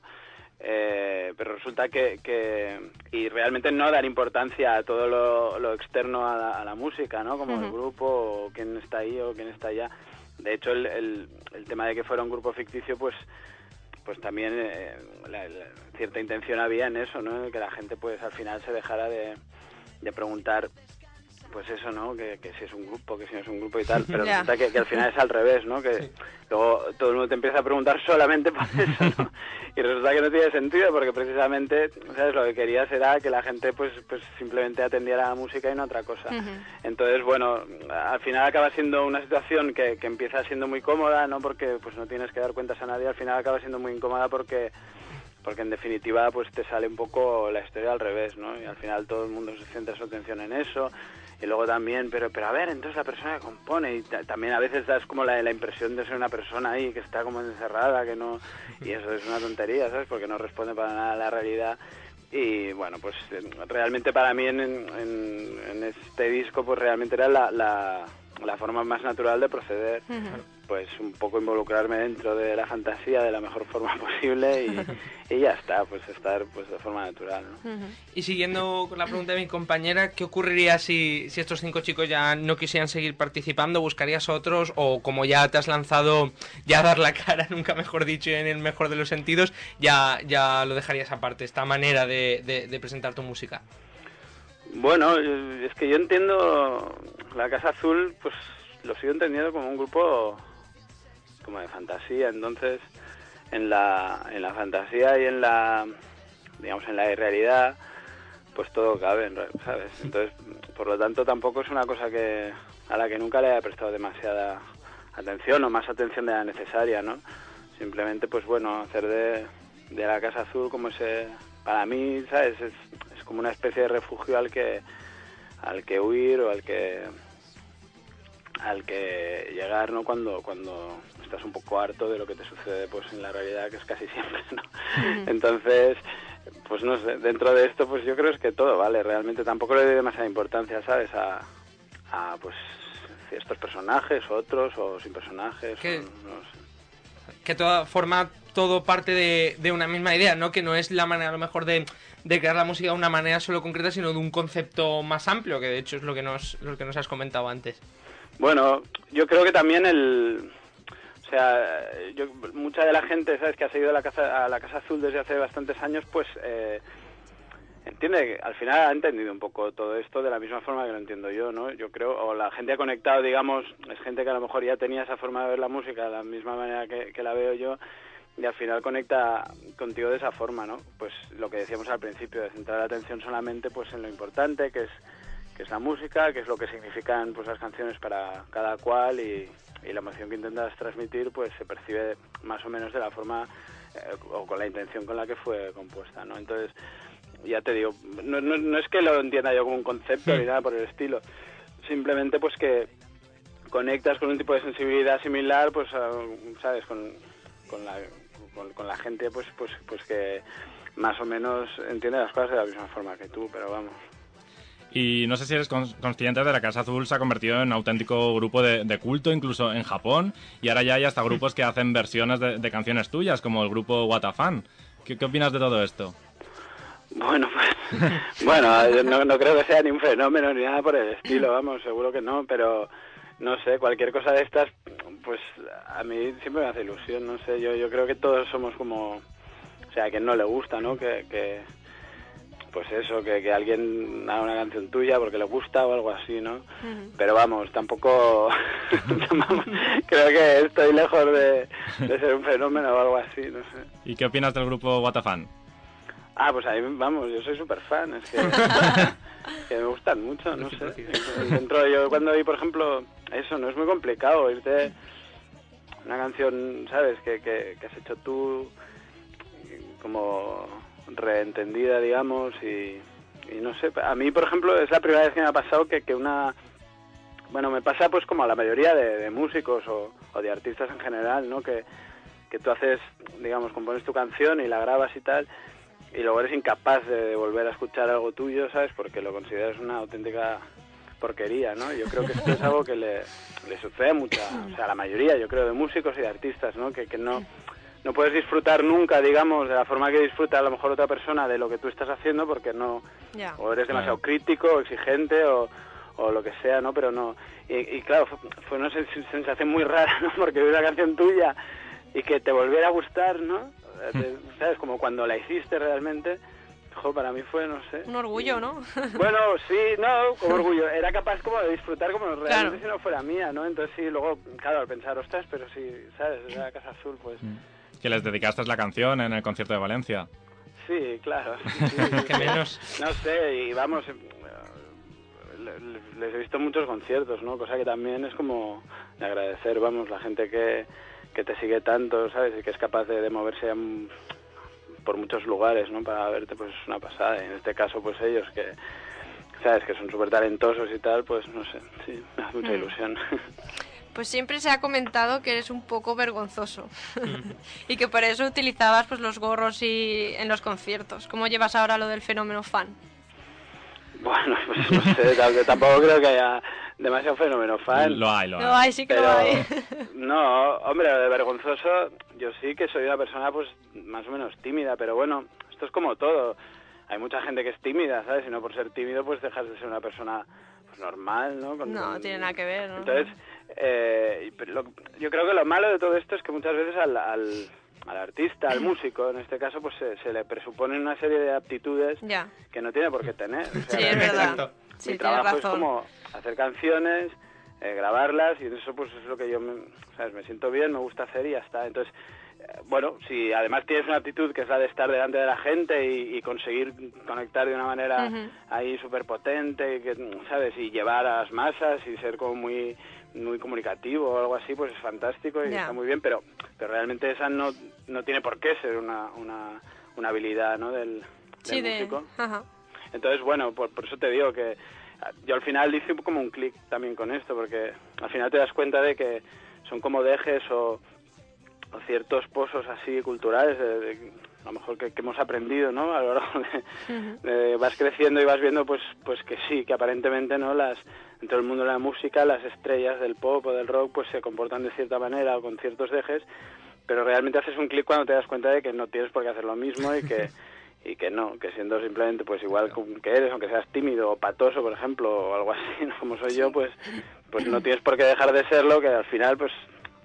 Speaker 23: Eh, pero resulta que, que, y realmente no dar importancia a todo lo, lo externo a la, a la música, ¿no? Como el grupo, o quién está ahí o quién está allá. De hecho, el, el, tema de que fuera un grupo ficticio, pues pues también eh, la- la- cierta intención había en eso, ¿no? Que la gente pues al final se dejara de, de preguntar pues eso, ¿no? Que, que si es un grupo, que si no es un grupo y tal, <laughs> pero resulta que, que al final es al revés, ¿no? Que luego todo el mundo te empieza a preguntar <laughs> solamente por <laughs> eso, ¿no? Y resulta que no tiene sentido porque precisamente, ¿sabes? Lo que querías era que la gente pues pues simplemente atendiera a la música y no a otra cosa. Entonces, bueno, al final acaba siendo una situación que, que empieza siendo muy cómoda, ¿no? Porque pues no tienes que dar cuentas a nadie, al final acaba siendo muy incómoda porque porque en definitiva pues te sale un poco la historia al revés, ¿no? Y al final todo el mundo se centra su atención en eso y luego también, pero pero a ver, entonces la persona que compone y ta- también a veces das como la, la impresión de ser una persona ahí que está como encerrada, que no y eso es una tontería, ¿sabes? Porque no responde para nada a la realidad y bueno, pues eh, realmente para mí en, este disco pues realmente era la, la forma más natural de proceder pues un poco involucrarme dentro de la fantasía de la mejor forma <laughs> posible y, y ya está, pues estar pues de forma natural, ¿no?
Speaker 25: Y siguiendo con la pregunta de mi compañera, ¿qué ocurriría si, si estos cinco chicos ya no quisieran seguir participando? ¿Buscarías otros? O como ya te has lanzado ya a dar la cara, <laughs> nunca mejor dicho, en el mejor de los sentidos, ya, ya lo dejarías aparte, esta manera de, de- de presentar tu música?
Speaker 23: Bueno, eh, es que yo entiendo la Casa Azul, pues lo sigo entendiendo como un grupo como de fantasía, entonces en la, en la fantasía y en la, digamos, en la irrealidad, pues todo cabe, ¿sabes? Entonces, por lo tanto, tampoco es una cosa que a la que nunca le haya prestado demasiada atención o más atención de la necesaria, ¿no? Simplemente, pues bueno, hacer de, de la Casa Azul como ese, para mí, ¿sabes? Es, es como una especie de refugio al que, al que huir o al que al que llegar no cuando cuando estás un poco harto de lo que te sucede pues en la realidad que es casi <laughs> siempre no entonces pues no sé dentro de esto pues yo creo es que todo vale realmente. Tampoco le doy demasiada importancia sabes a, a pues estos personajes otros o sin personajes
Speaker 25: Que-
Speaker 23: o no sé.
Speaker 25: que toda forma todo parte de, de una misma idea, ¿no? Que no es la manera a lo mejor de, crear la música de una manera solo concreta, sino de un concepto más amplio, que de hecho es lo que nos, lo que nos has comentado antes.
Speaker 23: Bueno, yo creo que también el... O sea, yo, mucha de la gente, ¿sabes?, que ha seguido a la Casa, a la casa Azul desde hace bastantes años, pues eh, entiende, al final ha entendido un poco todo esto de la misma forma que lo entiendo yo, ¿no? Yo creo, o la gente ha conectado, digamos, es gente que a lo mejor ya tenía esa forma de ver la música de la misma manera que la veo yo, y al final conecta contigo de esa forma, ¿no? Pues lo que decíamos al principio, de centrar la atención solamente pues en lo importante, que es que es la música, que es lo que significan pues las canciones para cada cual y, y la emoción que intentas transmitir pues se percibe más o menos de la forma eh, o con la intención con la que fue compuesta, ¿no? Entonces, ya te digo, no, no, no es que lo entienda yo como un concepto ni nada por el estilo, simplemente pues que conectas con un tipo de sensibilidad similar, pues, a- ¿sabes? Con, con, la, con, con la gente pues, pues, pues que más o menos entiende las cosas de la misma forma que tú, pero vamos.
Speaker 2: Y no sé si eres cons- consciente de la Casa Azul se ha convertido en un auténtico grupo de, de culto, incluso en Japón, y ahora ya hay hasta grupos que hacen versiones de, de canciones tuyas, como el grupo Watafan. ¿Qué, ¿Qué opinas de todo esto?
Speaker 23: Bueno, pues, <laughs> bueno, no, no creo que sea ni un fenómeno ni nada por el estilo, vamos, seguro que no, pero no sé, cualquier cosa de estas, pues a mí siempre me hace ilusión, no sé, yo, yo creo que todos somos como, o sea, a quien no le gusta, ¿no? Que, que pues eso, que, que alguien haga una canción tuya porque le gusta o algo así, ¿no? Pero vamos, <laughs> tampoco, creo que estoy lejos de, de ser un fenómeno o algo así, no sé.
Speaker 2: ¿Y qué opinas del grupo Watafan?
Speaker 23: Ah, pues ahí vamos, yo soy súper fan, es que, <laughs> que me gustan mucho, no sé. Dentro yo cuando vi, por ejemplo, eso, no es muy complicado irte una canción, ¿sabes? Que, que, has hecho tú como reentendida, digamos, y, y no sé, a mí, por ejemplo, es la primera vez que me ha pasado que, que una... Bueno, me pasa pues como a la mayoría de, de músicos o, o de artistas en general, ¿no? Que, que tú haces, digamos, compones tu canción y la grabas y tal, y luego eres incapaz de volver a escuchar algo tuyo, ¿sabes? Porque lo consideras una auténtica porquería, ¿no? Yo creo que esto es <laughs> algo que le, le sucede a mucha, o sea, a la mayoría, yo creo, de músicos y de artistas, ¿no? Que, que no, no puedes disfrutar nunca, digamos, de la forma que disfruta a lo mejor otra persona de lo que tú estás haciendo porque no, o eres demasiado crítico, o exigente o, o lo que sea, ¿no? Pero no. Y, y claro, fue, fue una sens- sensación muy rara, ¿no? <laughs> Porque ver una canción tuya y que te volviera a gustar, ¿no? <laughs> Te- ¿Sabes? Como cuando la hiciste realmente. Jo, para mí fue, no sé.
Speaker 24: Un orgullo, ¿no? <laughs>
Speaker 23: Bueno, sí, no, como orgullo. Era capaz como de disfrutar como realmente
Speaker 24: Claro.
Speaker 23: si no fuera mía, ¿no? Entonces sí, luego, claro, al pensar, ostras, pero sí, ¿sabes? Era Casa Azul, pues
Speaker 2: Que les dedicaste la canción en el concierto de Valencia.
Speaker 23: sí, claro. sí, <laughs>
Speaker 2: Que menos.
Speaker 23: No sé, y vamos, eh, le- le- les he visto muchos conciertos, ¿no? Cosa que también es como de agradecer, vamos, la gente que, que te sigue tanto, ¿sabes? Y que es capaz de, de moverse mm, por muchos lugares, ¿no? Para verte, pues es una pasada. Y en este caso, pues ellos que, ¿sabes? Que son súper talentosos y tal, pues no sé, sí, me hace mucha
Speaker 24: Mm.
Speaker 23: ilusión. <laughs>
Speaker 24: Pues siempre se ha comentado que eres un poco vergonzoso <laughs> y que por eso utilizabas pues los gorros y en los conciertos. ¿Cómo llevas ahora lo del fenómeno fan?
Speaker 23: Bueno, <laughs> pues no sé, tampoco creo que haya demasiado fenómeno fan.
Speaker 2: Lo hay, lo
Speaker 24: Lo hay, sí que lo hay. <laughs>
Speaker 23: No, hombre, de vergonzoso, yo sí que soy una persona pues más o menos tímida, pero bueno, esto es como todo. Hay mucha gente que es tímida, ¿sabes? Y no por ser tímido pues dejas de ser una persona pues, normal, ¿no? Con-
Speaker 24: No, tiene nada que ver, ¿no?
Speaker 23: Entonces, eh, lo- yo creo que lo malo de todo esto es que muchas veces al, al, al artista, al músico, en este caso, pues se, se le presuponen una serie de aptitudes
Speaker 24: Ya.
Speaker 23: que no tiene por qué tener. O sea,
Speaker 24: Sí, es verdad. Sí,
Speaker 23: Mi trabajo es como hacer canciones, eh, grabarlas y eso pues es lo que yo me, ¿sabes? me siento bien, me gusta hacer y ya está. Entonces, eh, bueno, si además tienes una actitud que es la de estar delante de la gente y, y conseguir conectar de una manera
Speaker 26: Ujú.
Speaker 23: ahí súper potente, ¿sabes? Y llevar a las masas y ser como muy muy comunicativo o algo así, pues es fantástico y está muy bien, pero, pero realmente esa no, no tiene por qué ser una, una, una habilidad ¿no? del, del
Speaker 24: Sí, de...
Speaker 23: músico.
Speaker 24: Ajá.
Speaker 23: Entonces, bueno, por, por eso te digo que ah, yo al final hice como un clic también con esto, porque al final te das cuenta de que son como dejes o, o ciertos pozos así culturales, de, de- a lo mejor que, que hemos aprendido, ¿no? A lo largo de, de- vas creciendo y vas viendo, pues, pues que sí, que aparentemente, ¿no? Las dentro del mundo de la música, las estrellas del pop o del rock, pues se comportan de cierta manera o con ciertos dejes, pero realmente haces un clic cuando te das cuenta de que no tienes por qué hacer lo mismo y que <laughs> y que no, que siendo simplemente pues igual que eres, aunque seas tímido o patoso, por ejemplo, o algo así, ¿no? como soy yo, pues pues no <clears throat> tienes por qué dejar de serlo, que al final pues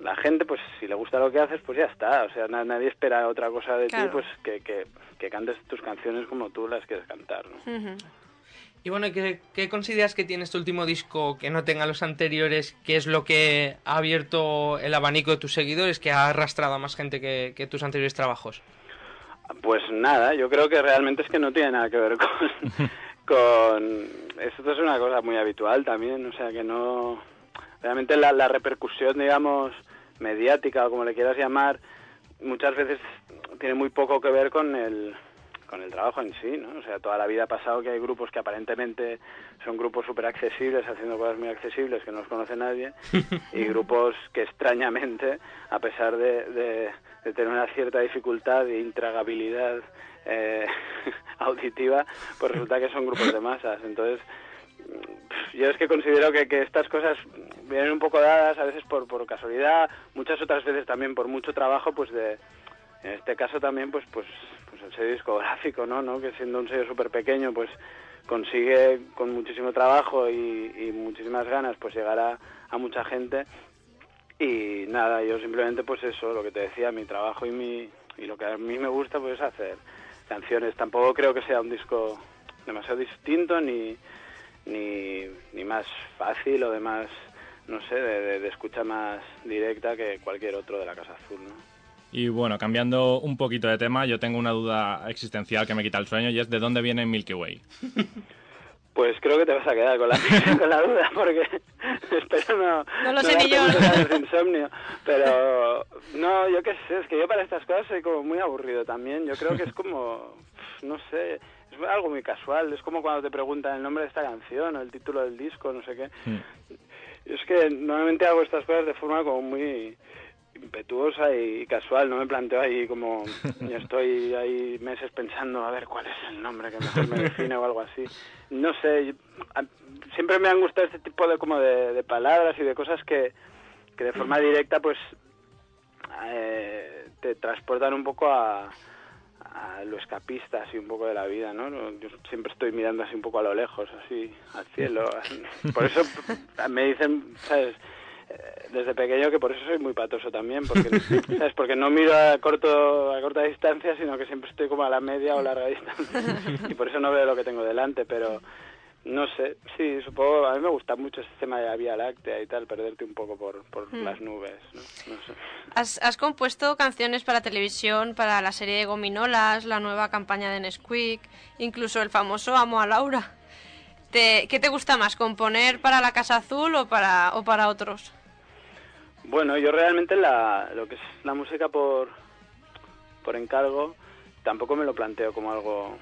Speaker 23: la gente pues si le gusta lo que haces, pues ya está, o sea, na- nadie espera otra cosa de
Speaker 24: Claro.
Speaker 23: ti, pues que, que, que cantes tus canciones como tú las quieres cantar, ¿no?
Speaker 25: Y bueno, ¿qué, qué consideras que tiene este último disco que no tenga los anteriores? ¿Qué es lo que ha abierto el abanico de tus seguidores, que ha arrastrado a más gente que, que tus anteriores trabajos?
Speaker 23: Pues nada, yo creo que realmente es que no tiene nada que ver con... <laughs> con esto es una cosa muy habitual también, o sea que no... Realmente la, la repercusión, digamos, mediática o como le quieras llamar, muchas veces tiene muy poco que ver con el con el trabajo en sí, ¿no? O sea, toda la vida ha pasado que hay grupos que aparentemente son grupos súper accesibles, haciendo cosas muy accesibles que no los conoce nadie, <laughs> y grupos que extrañamente, a pesar de, de- de tener una cierta dificultad de intragabilidad eh, <laughs> auditiva, pues resulta que son grupos de masas. Entonces, yo es que considero que, que estas cosas vienen un poco dadas a veces por, por casualidad, muchas otras veces también por mucho trabajo, pues de, en este caso también, pues, pues, pues el sello discográfico, ¿no? ¿no? Que siendo un sello súper pequeño, pues consigue con muchísimo trabajo y, y muchísimas ganas, pues llegar a, a mucha gente. Y nada, yo simplemente, pues eso, lo que te decía, mi trabajo y mi y lo que a mí me gusta, pues es hacer canciones. Tampoco creo que sea un disco demasiado distinto ni ni, ni más fácil o de más, no sé, de, de- de escucha más directa que cualquier otro de la Casa Azul, ¿no?
Speaker 2: Y bueno, cambiando un poquito de tema, yo tengo una duda existencial que me quita el sueño y es ¿de dónde viene Milky Way? <laughs>
Speaker 23: Pues creo que te vas a quedar con la, <laughs> con la duda porque <laughs> espero no,
Speaker 24: No lo sé
Speaker 23: darte
Speaker 24: ni yo.
Speaker 23: insomnio. Pero no, yo qué sé, es que yo para estas cosas soy como muy aburrido también. Yo creo que es como, no sé, algo muy casual. Es como cuando te preguntan el nombre de esta canción o el título del disco, no sé qué. Yo es que normalmente hago estas cosas de forma como muy impetuosa y casual, no me planteo ahí como <laughs> estoy ahí meses pensando a ver cuál es el nombre que mejor me define o algo así. No sé, siempre me han gustado este tipo de como de, de palabras y de cosas que, que de forma directa pues eh, te transportan un poco a, a lo escapista, así un poco de la vida, ¿no? Yo siempre estoy mirando así un poco a lo lejos, así, al cielo. <laughs> Por eso me dicen, ¿sabes? Eh, Desde pequeño que por eso soy muy patoso también, porque, <laughs> ¿sabes? porque no miro a, corto, a corta distancia, sino que siempre estoy como a la media o larga <laughs> distancia. Y por eso no veo lo que tengo delante, pero no sé, sí, supongo, a mí me gusta mucho este tema de la Vía Láctea y tal, perderte un poco por, por
Speaker 24: Hmm.
Speaker 23: las nubes, ¿no? No sé.
Speaker 24: Has, has compuesto canciones para televisión, para la serie de Gominolas, la nueva campaña de Nesquik, incluso el famoso Amo a Laura. Te- ¿Qué te gusta más, componer para la Casa Azul o para, o para otros?
Speaker 23: Bueno, yo realmente la, lo que es la música por, por encargo tampoco me lo planteo como algo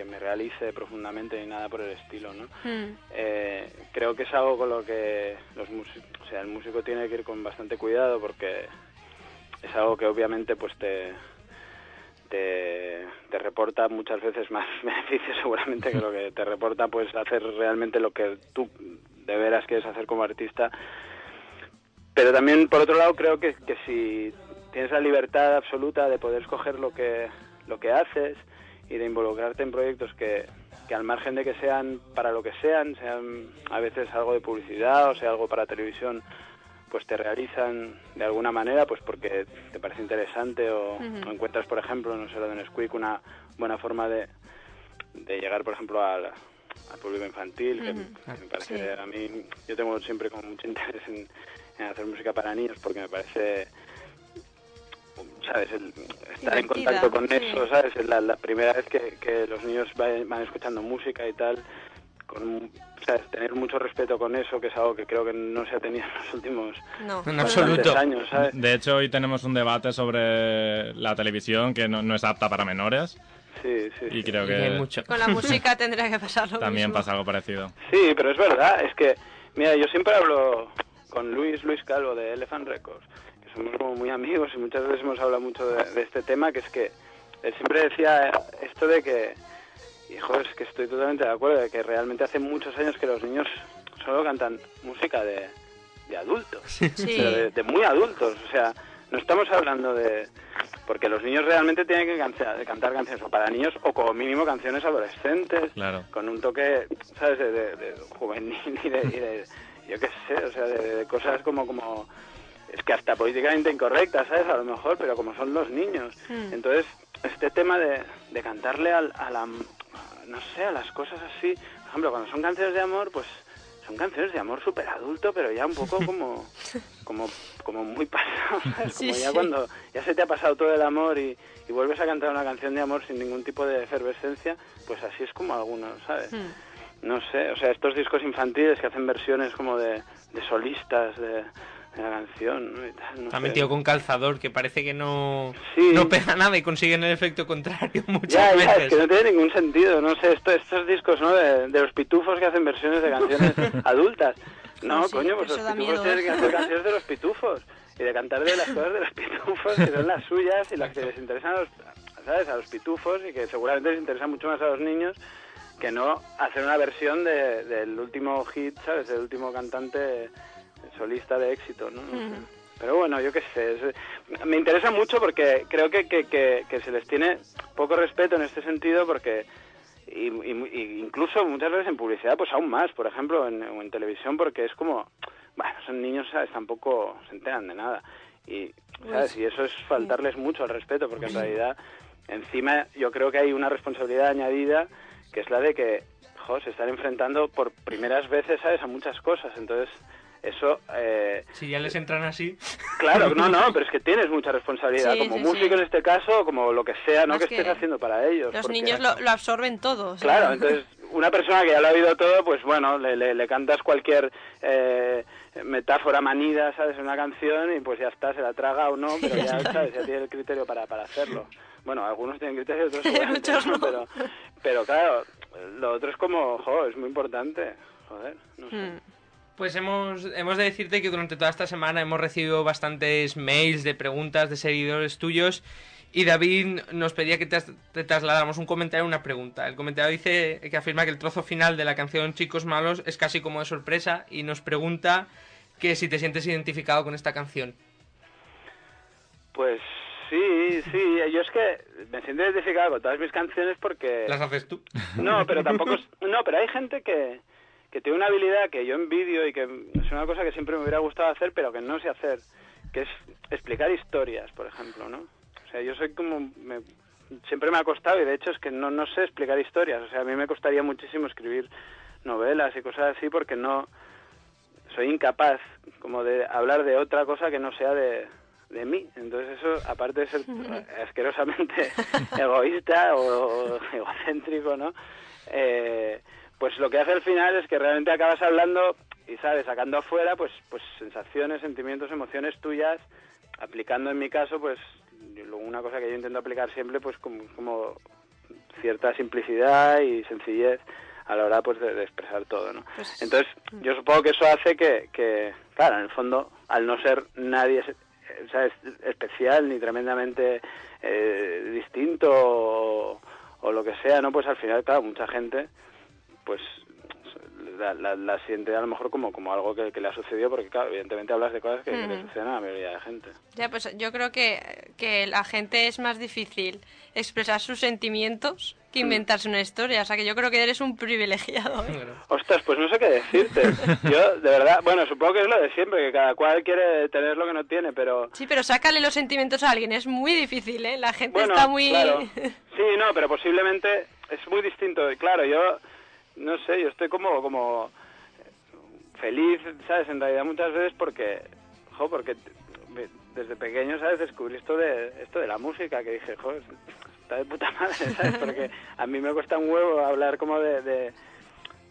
Speaker 23: que me realice profundamente ni nada por el estilo, ¿no?
Speaker 24: Hmm.
Speaker 23: Eh, creo que es algo con lo que los músicos, o sea, el músico tiene que ir con bastante cuidado porque es algo que obviamente pues te te, te reporta muchas veces más <laughs> beneficios seguramente que lo que te reporta pues hacer realmente lo que tú de veras quieres hacer como artista pero también por otro lado creo que, que si tienes la libertad absoluta de poder escoger lo que lo que haces y de involucrarte en proyectos que, que al margen de que sean para lo que sean, sean a veces algo de publicidad o sea algo para televisión, pues te realizan de alguna manera, pues porque te parece interesante o, encuentras, por ejemplo, no sé, lo de Nesquik, una buena forma de, de llegar, por ejemplo, al, al público infantil, que, me parece,
Speaker 26: Sí.
Speaker 23: a mí, yo tengo siempre como mucho interés en, en hacer música para niños porque me parece ¿sabes? El estar en contacto con
Speaker 26: sí.
Speaker 23: eso, ¿sabes? Es la, la primera vez que, que los niños van, van escuchando música y tal, con, ¿sabes? Tener mucho respeto con eso, que es algo que creo que no se ha tenido en los últimos
Speaker 24: No.
Speaker 2: En absoluto.
Speaker 23: años, ¿sabes?
Speaker 2: De hecho, hoy tenemos un debate sobre la televisión que no, no es apta para menores.
Speaker 23: Sí, sí.
Speaker 2: Y creo que
Speaker 25: mucho.
Speaker 24: Con la <laughs> música tendría que pasar lo
Speaker 2: también
Speaker 24: mismo.
Speaker 2: pasa algo parecido.
Speaker 23: Sí, pero es verdad, es que, mira, yo siempre hablo con Luis, Luis Calvo de Elephant Records, somos como muy amigos y muchas veces hemos hablado mucho de, de este tema, que es que él siempre decía esto de que, hijo, es que estoy totalmente de acuerdo, de que realmente hace muchos años que los niños solo cantan música de, de adultos,
Speaker 24: Sí.
Speaker 23: pero de, de muy adultos, o sea, no estamos hablando de... Porque los niños realmente tienen que cantar, cantar canciones o para niños o como mínimo canciones adolescentes
Speaker 2: Claro.
Speaker 23: con un toque, ¿sabes?, de, de- de juvenil <laughs> y de, y de- yo qué sé, o sea, de, de cosas como, como, es que hasta políticamente incorrectas, ¿sabes?, a lo mejor, pero como son los niños.
Speaker 26: Hmm.
Speaker 23: Entonces, este tema de, de cantarle al- a la, no sé, a las cosas así, por ejemplo, cuando son canciones de amor, pues son canciones de amor súper adulto, pero ya un poco <laughs> como, como, como muy pasado, ¿sabes?
Speaker 26: Sí,
Speaker 23: Como ya
Speaker 26: sí.
Speaker 23: cuando ya se te ha pasado todo el amor y, y vuelves a cantar una canción de amor sin ningún tipo de efervescencia, pues así es como algunos, ¿sabes?
Speaker 24: Hmm.
Speaker 23: No sé, o sea, estos discos infantiles que hacen versiones como de, de solistas de, de la canción, ¿no? Y tal, no sé.
Speaker 25: metido con calzador, que parece que no,
Speaker 23: Sí.
Speaker 25: no pega nada y consiguen el efecto contrario <laughs> muchas
Speaker 23: Ya, ya,
Speaker 25: veces.
Speaker 23: es que no tiene ningún sentido, no sé, esto, estos discos, ¿no? De, de los pitufos que hacen versiones de canciones <laughs> adultas. No,
Speaker 24: sí,
Speaker 23: coño, pues
Speaker 24: eso
Speaker 23: los pitufos
Speaker 24: miedo,
Speaker 23: tienen
Speaker 24: ¿eh?
Speaker 23: que hacer <laughs> canciones de los pitufos y de cantar de las cosas de los pitufos que son las suyas y las que les interesan a los, ¿sabes? A los pitufos y que seguramente les interesa mucho más a los niños que no hacer una versión de, del último hit, ¿sabes? Del último cantante solista de éxito, ¿no? Pero bueno, yo qué sé, es- me interesa mucho porque creo que, que, que, que se les tiene poco respeto en este sentido porque y, y- incluso muchas veces en publicidad pues aún más, por ejemplo, en, en televisión porque es como, bueno, son niños, ¿sabes? Tampoco se enteran de nada. Y, ¿sabes? Y eso es faltarles mucho al respeto porque en realidad encima yo creo que hay una responsabilidad añadida que es la de que, jo, se están enfrentando por primeras veces, ¿sabes? A muchas cosas. Entonces, eso... Eh,
Speaker 25: Si ya les entran así.
Speaker 23: Claro, no, no, <laughs> pero es que tienes mucha responsabilidad,
Speaker 24: Sí,
Speaker 23: como
Speaker 24: sí,
Speaker 23: músico
Speaker 24: sí.
Speaker 23: en este caso, como lo que sea, ¿no? Que estés
Speaker 24: que
Speaker 23: haciendo para ellos.
Speaker 24: Los
Speaker 23: porque-
Speaker 24: niños lo, lo absorben todo.
Speaker 23: Claro, <laughs> entonces una persona que ya lo ha oído todo, pues bueno, le, le, le cantas cualquier eh, metáfora manida, ¿sabes? En una canción y pues ya está, se la traga o no, pero ya, ¿sabes? Ya tiene el criterio para, para hacerlo. Bueno, algunos tienen criterio, otros <laughs>
Speaker 24: Muchos
Speaker 23: no,
Speaker 24: no.
Speaker 23: Pero, pero claro, lo otro es como, jo, es muy importante, joder, no sé.
Speaker 24: Hmm.
Speaker 25: Pues hemos, hemos de decirte que durante toda esta semana hemos recibido bastantes mails de preguntas de seguidores tuyos y David nos pedía que te, te trasladáramos un comentario y una pregunta. El comentario dice que afirma que el trozo final de la canción Chicos Malos es casi como de sorpresa y nos pregunta que si te sientes identificado con esta canción.
Speaker 23: Pues sí, sí, yo es que me siento identificado con todas mis canciones porque...
Speaker 25: ¿Las haces tú?
Speaker 23: No, pero tampoco es... No, pero hay gente que, que tiene una habilidad que yo envidio y que es una cosa que siempre me hubiera gustado hacer, pero que no sé hacer, que es explicar historias, por ejemplo, ¿no? O sea, yo soy como... me- siempre me ha costado y de hecho es que no, no sé explicar historias. O sea, a mí me costaría muchísimo escribir novelas y cosas así porque no... Soy incapaz como de hablar de otra cosa que no sea de, de mí. Entonces eso, aparte de ser <laughs> asquerosamente <laughs> egoísta o, egocéntrico, ¿no? Eh, pues lo que hace al final es que realmente acabas hablando y, ¿sabes? Sacando afuera, pues, pues sensaciones, sentimientos, emociones tuyas, aplicando en mi caso, pues una cosa que yo intento aplicar siempre, pues como, como cierta simplicidad y sencillez a la hora pues de, de expresar todo, ¿no?
Speaker 24: Pues-
Speaker 23: Entonces, yo supongo que eso hace que, que, claro, en el fondo, al no ser nadie eh, ¿sabes? especial ni tremendamente eh, distinto o, o lo que sea, ¿no? Pues al final, claro, mucha gente, pues la, la- la siente a lo mejor como, como algo que, que le ha sucedido, porque claro, evidentemente hablas de cosas que, que le
Speaker 24: Ujú.
Speaker 23: suceden a la mayoría de gente.
Speaker 24: Ya, pues yo creo que, que la gente es más difícil expresar sus sentimientos que inventarse una historia. O sea, que yo creo que eres un privilegiado. ¿eh?
Speaker 23: Ostras, pues no sé qué decirte. <laughs> Yo, de verdad, bueno, supongo que es lo de siempre, que cada cual quiere tener lo que no tiene, pero...
Speaker 24: Sí, pero sácale los sentimientos a alguien. Es muy difícil, ¿eh? La gente
Speaker 23: Bueno,
Speaker 24: está muy...
Speaker 23: claro. <laughs> Sí, no, pero posiblemente es muy distinto. Claro, yo no sé, yo estoy como como feliz, ¿sabes? En realidad muchas veces porque, jo, porque desde pequeño, ¿sabes? Descubrí esto de esto de la música que dije, jo, está de puta madre, ¿sabes? <laughs> Porque a mí me cuesta un huevo hablar como de, de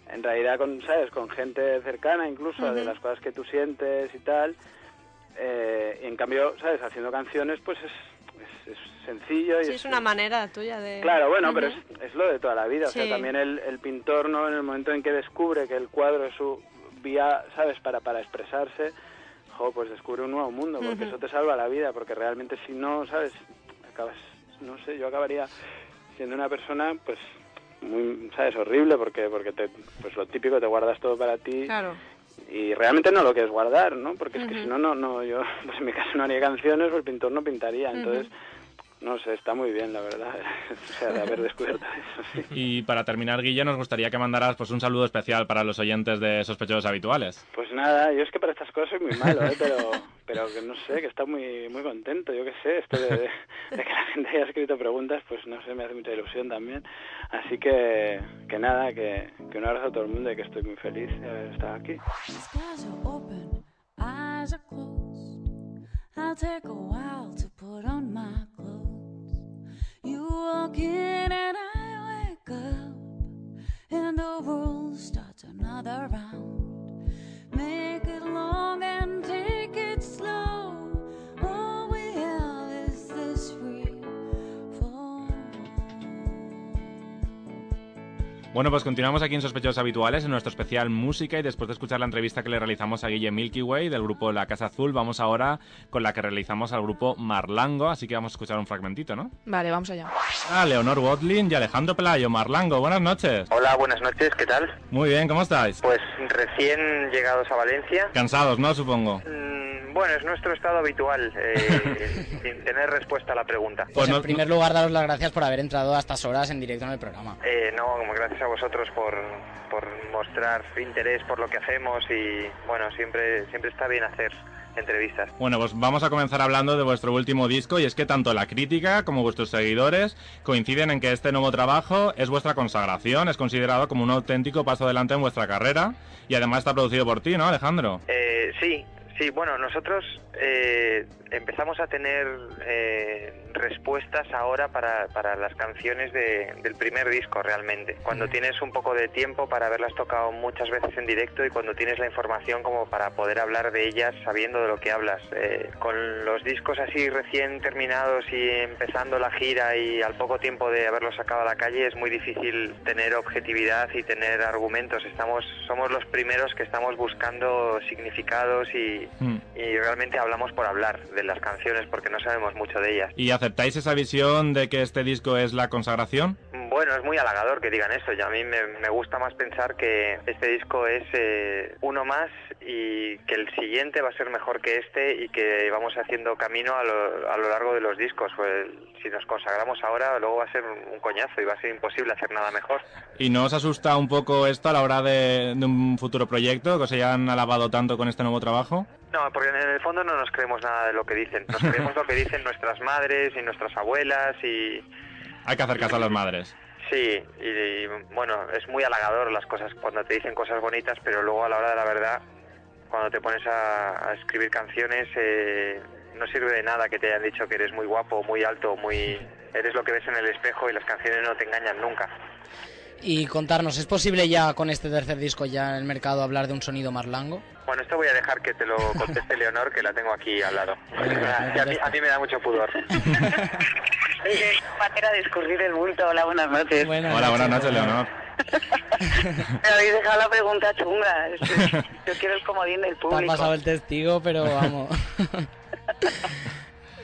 Speaker 23: en realidad con, ¿sabes? Con gente cercana incluso, de las cosas que tú sientes y tal. Eh, y en cambio, ¿sabes? Haciendo canciones, pues es, es, sencillo y
Speaker 24: Sí, es una manera tuya de...
Speaker 23: Claro, bueno, pero es, es lo de toda la vida. O sea, también el, el pintor, ¿no? En el momento en que descubre que el cuadro es su vía, ¿sabes? Para, para expresarse, jo, pues descubre un nuevo mundo, porque eso te salva la vida, porque realmente si no, ¿sabes? Acabas, no sé, yo acabaría siendo una persona, pues, muy, ¿sabes? Horrible, porque, porque te, pues lo típico, te guardas todo para ti
Speaker 24: Claro.
Speaker 23: y realmente no lo que es guardar, ¿no? Porque es que si no, no, no, yo, <laughs> pues en mi caso no haría canciones, pues el pintor no pintaría, entonces... No sé, está muy bien, la verdad, <laughs> o sea, de haber descubierto eso, sí.
Speaker 2: Y para terminar, Guille, nos gustaría que mandaras pues un saludo especial para los oyentes de Sospechosos Habituales.
Speaker 23: Pues nada, yo es que para estas cosas soy muy malo, ¿eh? pero, pero que no sé, que está muy muy contento, yo qué sé, esto de, de- de que la gente haya escrito preguntas, pues no sé, me hace mucha ilusión también. Así que, que nada, que, que un abrazo a todo el mundo y que estoy muy feliz de haber estado aquí.
Speaker 4: I'll take a while to put on my clothes. You walk in and I wake up, and the world starts another round. Make it long and take it slow.
Speaker 2: Bueno, pues continuamos aquí en Sospechosos Habituales, en nuestro especial música, y después de escuchar la entrevista que le realizamos a Guille Milky Way del grupo La Casa Azul, vamos ahora con la que realizamos al grupo Marlango, así que vamos a escuchar un fragmentito, ¿no?
Speaker 10: Vale, vamos allá.
Speaker 2: Ah, Leonor Watlin y Alejandro Pelayo, Marlango, buenas noches.
Speaker 27: Hola, buenas noches, ¿qué tal?
Speaker 2: Muy bien, ¿cómo estáis?
Speaker 27: Pues recién llegados a Valencia.
Speaker 2: Cansados, ¿no? Supongo.
Speaker 27: Mm, Bueno, es nuestro estado habitual, eh, <laughs> sin tener respuesta a la pregunta.
Speaker 26: Pues en primer lugar, daros las gracias por haber entrado a estas horas en directo en el programa.
Speaker 27: Eh, no, como gracias a vosotros por, por mostrar interés por lo que hacemos y bueno, siempre, siempre está bien hacer entrevistas.
Speaker 2: Bueno, pues vamos a comenzar hablando de vuestro último disco y es que tanto la crítica como vuestros seguidores coinciden en que este nuevo trabajo es vuestra consagración, es considerado como un auténtico paso adelante en vuestra carrera y además está producido por ti, ¿no, Alejandro?
Speaker 27: Eh, sí, sí, bueno, nosotros eh, empezamos a tener eh, respuestas ahora para, para las canciones de- del primer disco realmente. Cuando tienes un poco de tiempo para haberlas tocado muchas veces en directo y cuando tienes la información como para poder hablar de ellas sabiendo de lo que hablas. Eh, con los discos así recién terminados y empezando la gira y al poco tiempo de haberlos sacado a la calle es muy difícil tener objetividad y tener argumentos. Estamos, somos los primeros que estamos buscando significados y, y realmente hablamos por hablar de las canciones porque no sabemos mucho de ellas.
Speaker 2: ¿Y aceptáis esa visión de que este disco es la consagración?
Speaker 27: Bueno, es muy halagador que digan eso y a mí me, me gusta más pensar que este disco es eh, uno más y que el siguiente va a ser mejor que este y que vamos haciendo camino a lo, a lo largo de los discos. Pues, si nos consagramos ahora, luego va a ser un, un coñazo y va a ser imposible hacer nada mejor.
Speaker 2: ¿Y no os asusta un poco esto a la hora de, de un futuro proyecto, que os hayan alabado tanto con este nuevo trabajo?
Speaker 27: No, porque en el fondo no nos creemos nada de lo que dicen. Nos creemos lo que dicen nuestras madres y nuestras abuelas y...
Speaker 2: Hay que hacer caso a las madres.
Speaker 27: Sí, y, y, bueno, es muy halagador las cosas cuando te dicen cosas bonitas, pero luego a la hora de la verdad, cuando te pones a, a escribir canciones, eh, no sirve de nada que te hayan dicho que eres muy guapo, muy alto, muy... Eres lo que ves en el espejo y las canciones no te engañan nunca.
Speaker 26: Y contarnos, ¿es posible ya con este tercer disco ya en el mercado hablar de un sonido más largo?
Speaker 27: Bueno, esto voy a dejar que te lo conteste Leonor, que la tengo aquí al lado. Y a, mí, a mí me da mucho pudor. <laughs>
Speaker 14: Manera de escurrir el bulto. Hola, buenas noches.
Speaker 2: Hola, buenas noches, Leonor. <laughs>
Speaker 14: Me habéis dejado la pregunta chunga. Yo quiero el comodín del
Speaker 26: Te
Speaker 14: público.
Speaker 26: has pasado el testigo, pero vamos. <laughs>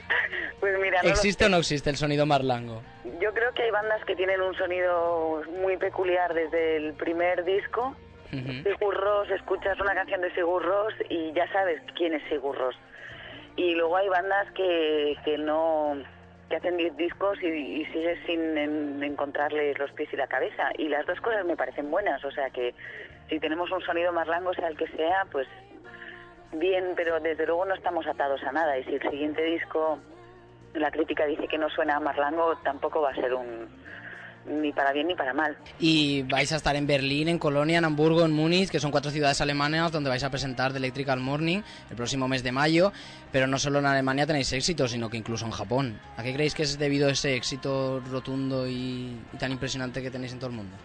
Speaker 26: <laughs>
Speaker 14: Pues mira, no
Speaker 26: ¿Existe o no existe el sonido marlango?
Speaker 14: Yo creo que hay bandas que tienen un sonido muy peculiar desde el primer disco. Sigur Rós, escuchas una canción de Sigur Rós y ya sabes quién es Sigur Rós. Y luego hay bandas que, que no que hacen 10 discos y, y sigues sin en- encontrarle los pies y la cabeza. Y las dos cosas me parecen buenas, o sea que si tenemos un sonido más largo, sea el que sea, pues bien, pero desde luego no estamos atados a nada. Y si el siguiente disco la crítica dice que no suena a Marlango, tampoco va a ser un ni para bien ni para mal.
Speaker 26: Y vais a estar en Berlín, en Colonia, en Hamburgo, en Múnich, que son cuatro ciudades alemanas donde vais a presentar The Electrical Morning el próximo mes de mayo. Pero no solo en Alemania tenéis éxito, sino que incluso en Japón. ¿A qué creéis que es debido a ese éxito rotundo y, y tan impresionante que tenéis en todo el mundo?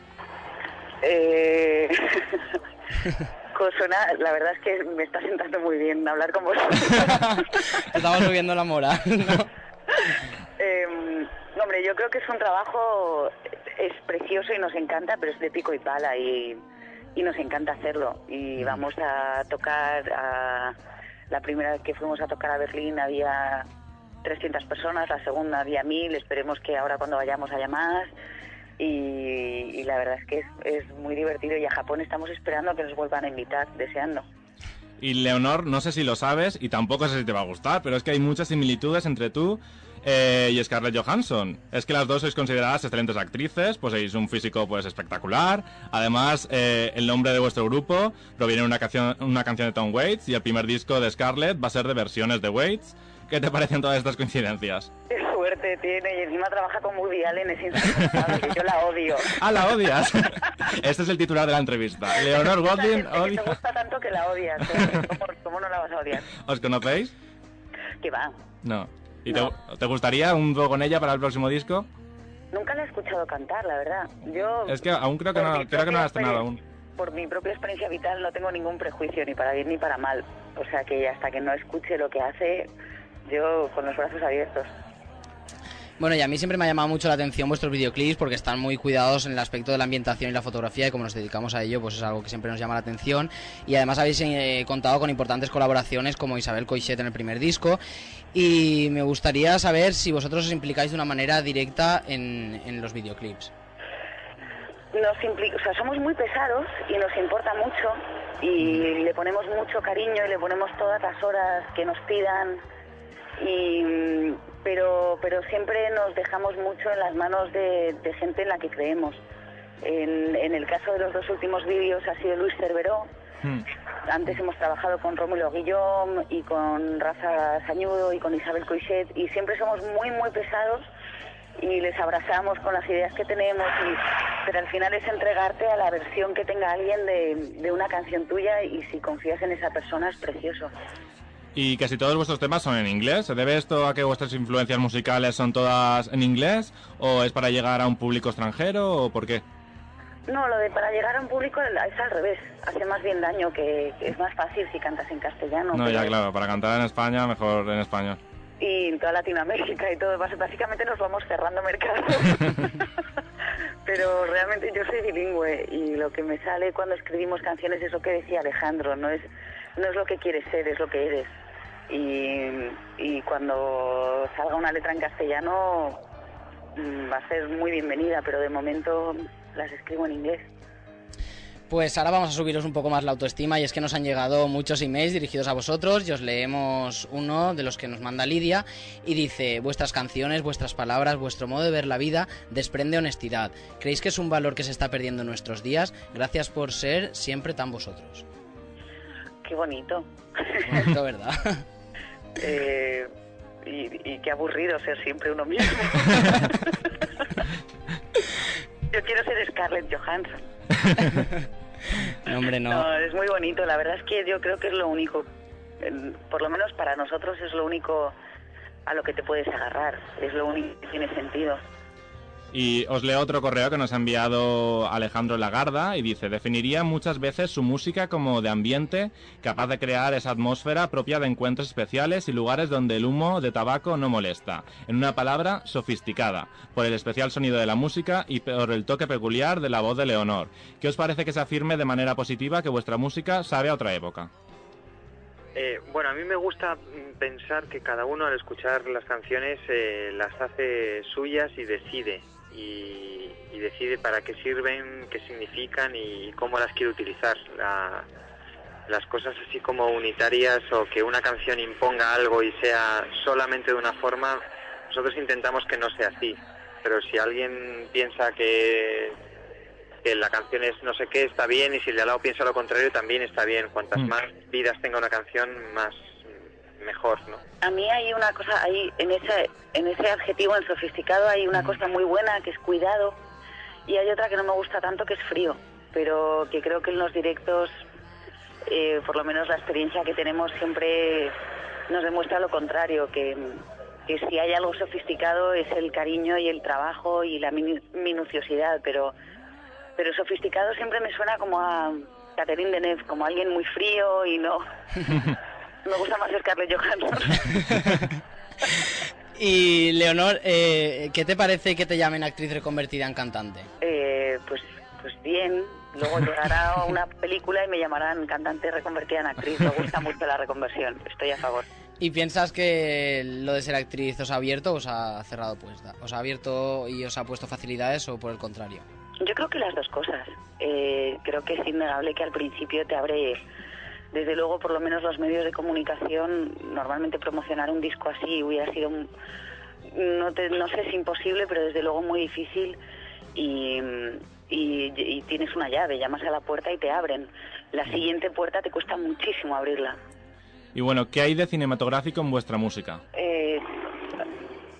Speaker 14: Eh... <laughs> suena- la verdad es que me está sentando muy bien hablar con vosotros. <laughs>
Speaker 26: Estamos subiendo la moral, ¿no?
Speaker 14: Eh, hombre, yo creo que es un trabajo, es precioso y nos encanta, pero es de pico y pala y, y nos encanta hacerlo. Y vamos a tocar, a, la primera vez que fuimos a tocar a Berlín había 300 personas, la segunda había 1000, esperemos que ahora cuando vayamos haya más. Y, y la verdad es que es, es muy divertido y a Japón estamos esperando que nos vuelvan a invitar, deseando.
Speaker 2: Y Leonor, no sé si lo sabes y tampoco sé si te va a gustar, pero es que hay muchas similitudes entre tú eh, y Scarlett Johansson. Es que las dos sois consideradas excelentes actrices, poseéis un físico pues espectacular. Además, eh, el nombre de vuestro grupo proviene de una canción, una canción de Tom Waits y el primer disco de Scarlett va a ser de versiones de Waits. ¿Qué te parecen todas estas coincidencias? <laughs>
Speaker 14: Suerte tiene y encima trabaja con Woody Allen, es insoportable, yo la odio. <laughs>
Speaker 2: ¡Ah, la odias! <laughs> este es el titular de la entrevista. Leonor Godwin odia...
Speaker 14: te gusta tanto que la odias. <laughs> ¿Cómo, cómo no la vas a odiar?
Speaker 2: ¿Os conocéis?
Speaker 14: Que va.
Speaker 2: No. ¿Y te, te gustaría un dúo con ella para el próximo disco?
Speaker 14: Nunca la he escuchado cantar, la verdad. Yo,
Speaker 2: Es que aún creo que no, creo que no la has estrenado aún.
Speaker 14: Por mi propia experiencia vital no tengo ningún prejuicio, ni para bien ni para mal. O sea que hasta que no escuche lo que hace, yo con los brazos abiertos.
Speaker 26: Bueno, y a mí siempre me ha llamado mucho la atención vuestros videoclips porque están muy cuidados en el aspecto de la ambientación y la fotografía y como nos dedicamos a ello, pues es algo que siempre nos llama la atención. Y además habéis eh, contado con importantes colaboraciones como Isabel Coixet en el primer disco. Y me gustaría saber si vosotros os implicáis de una manera directa en, en los videoclips.
Speaker 14: Nos impli- o sea, somos muy pesados y nos importa mucho y le ponemos mucho cariño y le ponemos todas las horas que nos pidan y pero pero siempre nos dejamos mucho en las manos de, de gente en la que creemos. En, en el caso de los dos últimos vídeos ha sido Luis Cerveró. Antes hemos trabajado con Rómulo Guillón y con Rafa Sañudo y con Isabel Coixet y siempre somos muy muy pesados y les abrazamos con las ideas que tenemos, y- pero al final es entregarte a la versión que tenga alguien de, de una canción tuya y si confías en esa persona es precioso.
Speaker 2: Y casi todos vuestros temas son en inglés. ¿Se debe esto a que vuestras influencias musicales son todas en inglés? ¿O es para llegar a un público extranjero? ¿O por qué?
Speaker 14: No, lo de para llegar a un público es al revés, hace más bien daño que, que es más fácil si cantas en castellano.
Speaker 2: No, ya claro, para cantar en España, mejor en español.
Speaker 14: y en toda Latinoamérica y todo. Básicamente nos vamos cerrando mercados. <laughs> Pero realmente yo soy bilingüe y lo que me sale cuando escribimos canciones es lo que decía Alejandro, no es, no es lo que quieres ser, es lo que eres. Y, cuando salga una letra en castellano, mm, va a ser muy bienvenida, pero de momento las escribo en inglés.
Speaker 26: Pues ahora vamos a subiros un poco más la autoestima y es que nos han llegado muchos emails dirigidos a vosotros y os leemos uno de los que nos manda Lidia y dice vuestras canciones, vuestras palabras, vuestro modo de ver la vida desprende honestidad. ¿Creéis que es un valor que se está perdiendo en nuestros días? Gracias por ser siempre tan vosotros.
Speaker 14: Qué bonito.
Speaker 26: Bonito, ¿verdad? <laughs>
Speaker 14: Eh, y, y qué aburrido ser siempre uno mismo. <laughs> Yo quiero ser Scarlett Johansson.
Speaker 26: No, hombre, no.
Speaker 14: No, es muy bonito. La verdad es que yo creo que es lo único, por lo menos para nosotros es lo único a lo que te puedes agarrar. Es lo único que tiene sentido.
Speaker 2: Y os leo otro correo que nos ha enviado Alejandro Lagarda y dice, definiría muchas veces su música como de ambiente, capaz de crear esa atmósfera propia de encuentros especiales y lugares donde el humo de tabaco no molesta. En una palabra, sofisticada, por el especial sonido de la música y por el toque peculiar de la voz de Leonor. ¿Qué os parece que se afirme de manera positiva que vuestra música sabe a otra época?
Speaker 27: Eh, bueno, a mí me gusta pensar que cada uno al escuchar las canciones eh, las hace suyas y decide. Y, y decide para qué sirven, qué significan y cómo las quiere utilizar. La- las cosas así como unitarias o que una canción imponga algo y sea solamente de una forma, nosotros intentamos que no sea así. Pero si alguien piensa que, que la canción es no sé qué, está bien, y si el de al lado piensa lo contrario, también está bien. Cuantas
Speaker 26: Mm.
Speaker 27: más vidas tenga una canción, más mejor, ¿no?
Speaker 14: A mí hay una cosa, hay en ese, en ese adjetivo, en sofisticado, hay una cosa muy buena que es cuidado y hay otra que no me gusta tanto que es frío, pero que creo que en los directos, eh, por lo menos la experiencia que tenemos siempre nos demuestra lo contrario, que, que si hay algo sofisticado es el cariño y el trabajo y la minu- minuciosidad, pero, pero sofisticado siempre me suena como a Catherine Deneuve, como alguien muy frío y no... <laughs> Me gusta más Scarlett Johansson. <laughs>
Speaker 26: Y Leonor, eh, ¿qué te parece que te llamen actriz reconvertida en cantante?
Speaker 14: Eh, pues, pues bien. Luego llegará una película y me llamarán cantante reconvertida en actriz. Me gusta mucho la reconversión. Estoy a favor.
Speaker 26: ¿Y piensas que lo de ser actriz os ha abierto o os ha cerrado puesta? ¿Os ha abierto y os ha puesto facilidades o por el contrario?
Speaker 14: Yo creo que las dos cosas. Eh, creo que es innegable que al principio te abre, desde luego, por lo menos los medios de comunicación, normalmente promocionar un disco así hubiera sido, un- no, te- no sé si imposible, pero desde luego muy difícil y, y- y tienes una llave, llamas a la puerta y te abren. La siguiente puerta te cuesta muchísimo abrirla.
Speaker 2: Y bueno, ¿qué hay de cinematográfico en vuestra música?
Speaker 14: Eh,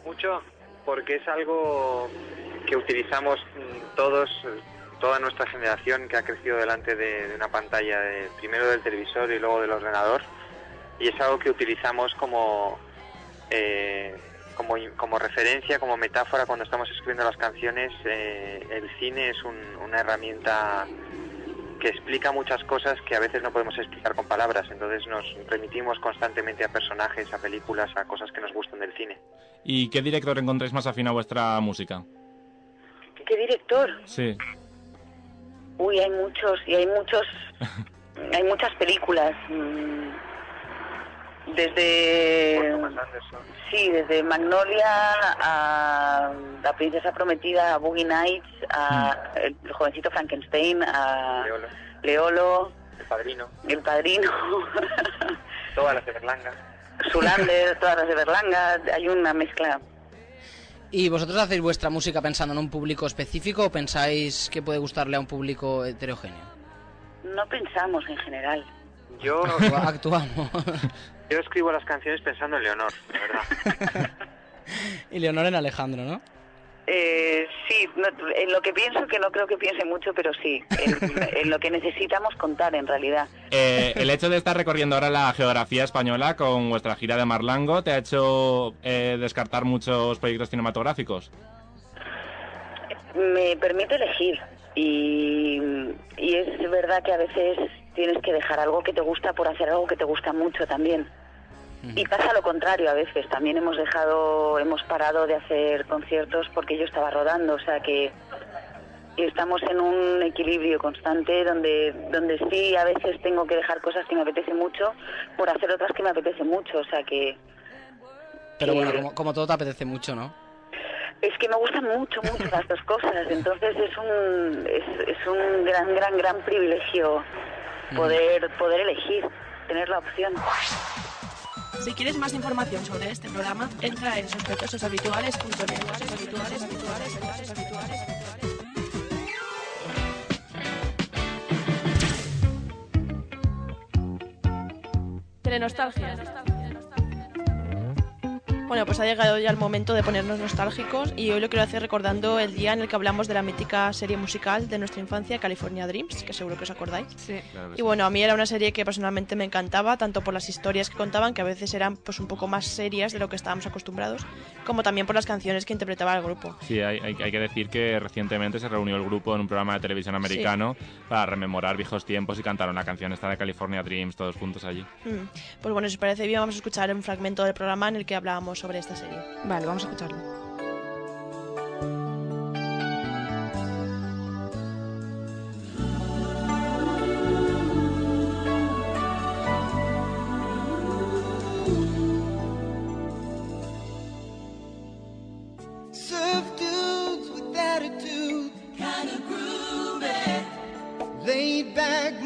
Speaker 27: Mucho porque es algo que utilizamos todos, toda nuestra generación que ha crecido delante de, de una pantalla, de- primero del televisor y luego del ordenador, y es algo que utilizamos como, eh, como, como referencia, como metáfora cuando estamos escribiendo las canciones. eh, el cine es un- una herramienta que explica muchas cosas que a veces no podemos explicar con palabras, entonces nos remitimos constantemente a personajes, a películas, a cosas que nos gustan del cine.
Speaker 2: ¿Y qué director encontráis más afín a vuestra música?
Speaker 14: ¿Qué director?
Speaker 2: Sí.
Speaker 14: Uy, hay muchos, y hay muchos, <laughs> hay muchas películas. mm, Desde, sí, desde Magnolia a La princesa prometida, a Boogie Nights, a el jovencito Frankenstein, a
Speaker 27: Leolo.
Speaker 14: Leolo,
Speaker 27: El padrino,
Speaker 14: El Padrino,
Speaker 27: todas las de Berlanga.
Speaker 14: Zulander, todas las de Berlanga, hay una mezcla.
Speaker 26: ¿Y vosotros hacéis vuestra música pensando en un público específico o pensáis que puede gustarle a un público heterogéneo?
Speaker 14: No pensamos en general.
Speaker 27: Yo, <laughs>
Speaker 26: Actua- <laughs> Actuamos.
Speaker 27: yo escribo las canciones pensando en Leonor, de verdad. <laughs>
Speaker 26: y Leonor en Alejandro, ¿no?
Speaker 14: Eh, sí, no- en lo que pienso, que no creo que piense mucho, pero sí, en, <laughs> en lo que necesitamos contar en realidad.
Speaker 2: Eh, el hecho de estar recorriendo ahora la geografía española con vuestra gira de Marlango te ha hecho eh, descartar muchos proyectos cinematográficos.
Speaker 14: Me permite elegir y, y es verdad que a veces tienes que dejar algo que te gusta por hacer algo que te gusta mucho también. Y pasa lo contrario a veces. También hemos dejado, hemos parado de hacer conciertos porque yo estaba rodando, o sea que estamos en un equilibrio constante donde donde sí a veces tengo que dejar cosas que me apetece mucho por hacer otras que me apetece mucho, o sea que
Speaker 26: Pero bueno, como, como todo te apetece mucho, ¿no?
Speaker 14: Es que me gustan mucho, mucho las dos cosas, entonces es un, es, es un gran, gran, gran privilegio poder, poder elegir, tener la opción.
Speaker 11: Si quieres más información sobre este programa, entra en sospechososhabituales.net. Habituales, habituales, habituales, habituales. Telenostalgia. Bueno, pues ha llegado ya el momento de ponernos nostálgicos y hoy lo quiero hacer recordando el día en el que hablamos de la mítica serie musical de nuestra infancia, California Dreams, que seguro que os acordáis.
Speaker 10: Sí.
Speaker 11: Y bueno, a mí era una serie que personalmente me encantaba, tanto por las historias que contaban, que a veces eran pues un poco más serias de lo que estábamos acostumbrados, como también por las canciones que interpretaba el grupo.
Speaker 2: Sí, hay, hay- hay que decir que recientemente se reunió el grupo en un programa de televisión americano para rememorar viejos tiempos y cantar una canción esta de California Dreams todos juntos allí.
Speaker 11: Mm. Pues bueno, si os parece bien, vamos a escuchar un fragmento del programa en el que hablábamos sobre esta serie.
Speaker 10: Vale, vamos a escucharlo.
Speaker 28: Surf dudes with attitude, kinda groovy. Laid back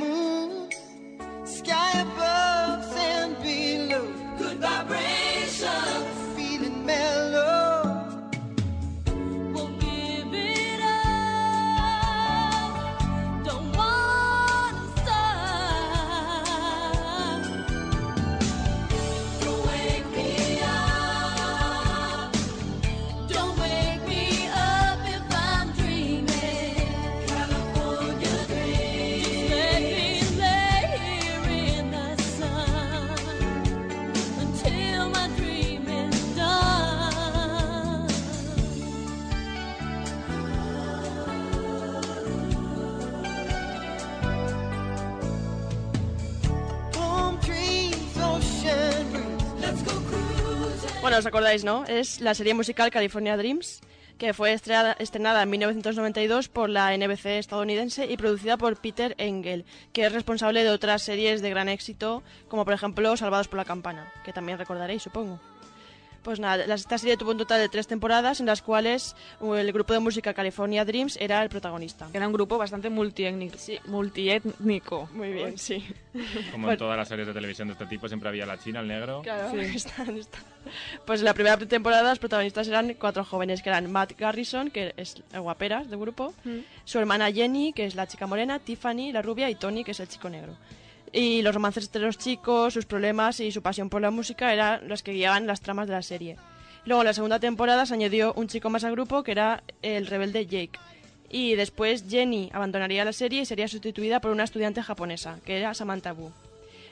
Speaker 11: acordáis, ¿no? Es la serie musical California Dreams, que fue estrenada, estrenada en 1992 por la NBC estadounidense y producida por Peter Engel, que es responsable de otras series de gran éxito, como por ejemplo Salvados por la Campana, que también recordaréis, supongo. Pues nada, la- esta serie tuvo un total de tres temporadas en las cuales uh, el grupo de música California Dreams era el protagonista.
Speaker 10: Era un grupo bastante multiétnico. multiétnico.
Speaker 11: Muy bien, sí.
Speaker 2: Como en todas las series de televisión de este tipo, siempre había la china, el negro.
Speaker 11: Claro, están- <laughs> están. Pues en la primera temporada los protagonistas eran cuatro jóvenes, que eran Matt Garrison, que es el guaperas del grupo, su hermana Jenny, que es la chica morena, Tiffany, la rubia, y Tony, que es el chico negro. Y los romances entre los chicos, sus problemas y su pasión por la música eran los que guiaban las tramas de la serie. Luego en la segunda temporada se añadió un chico más al grupo, que era el rebelde Jake. Y después Jenny abandonaría la serie y sería sustituida por una estudiante japonesa, que era Samantha Wu.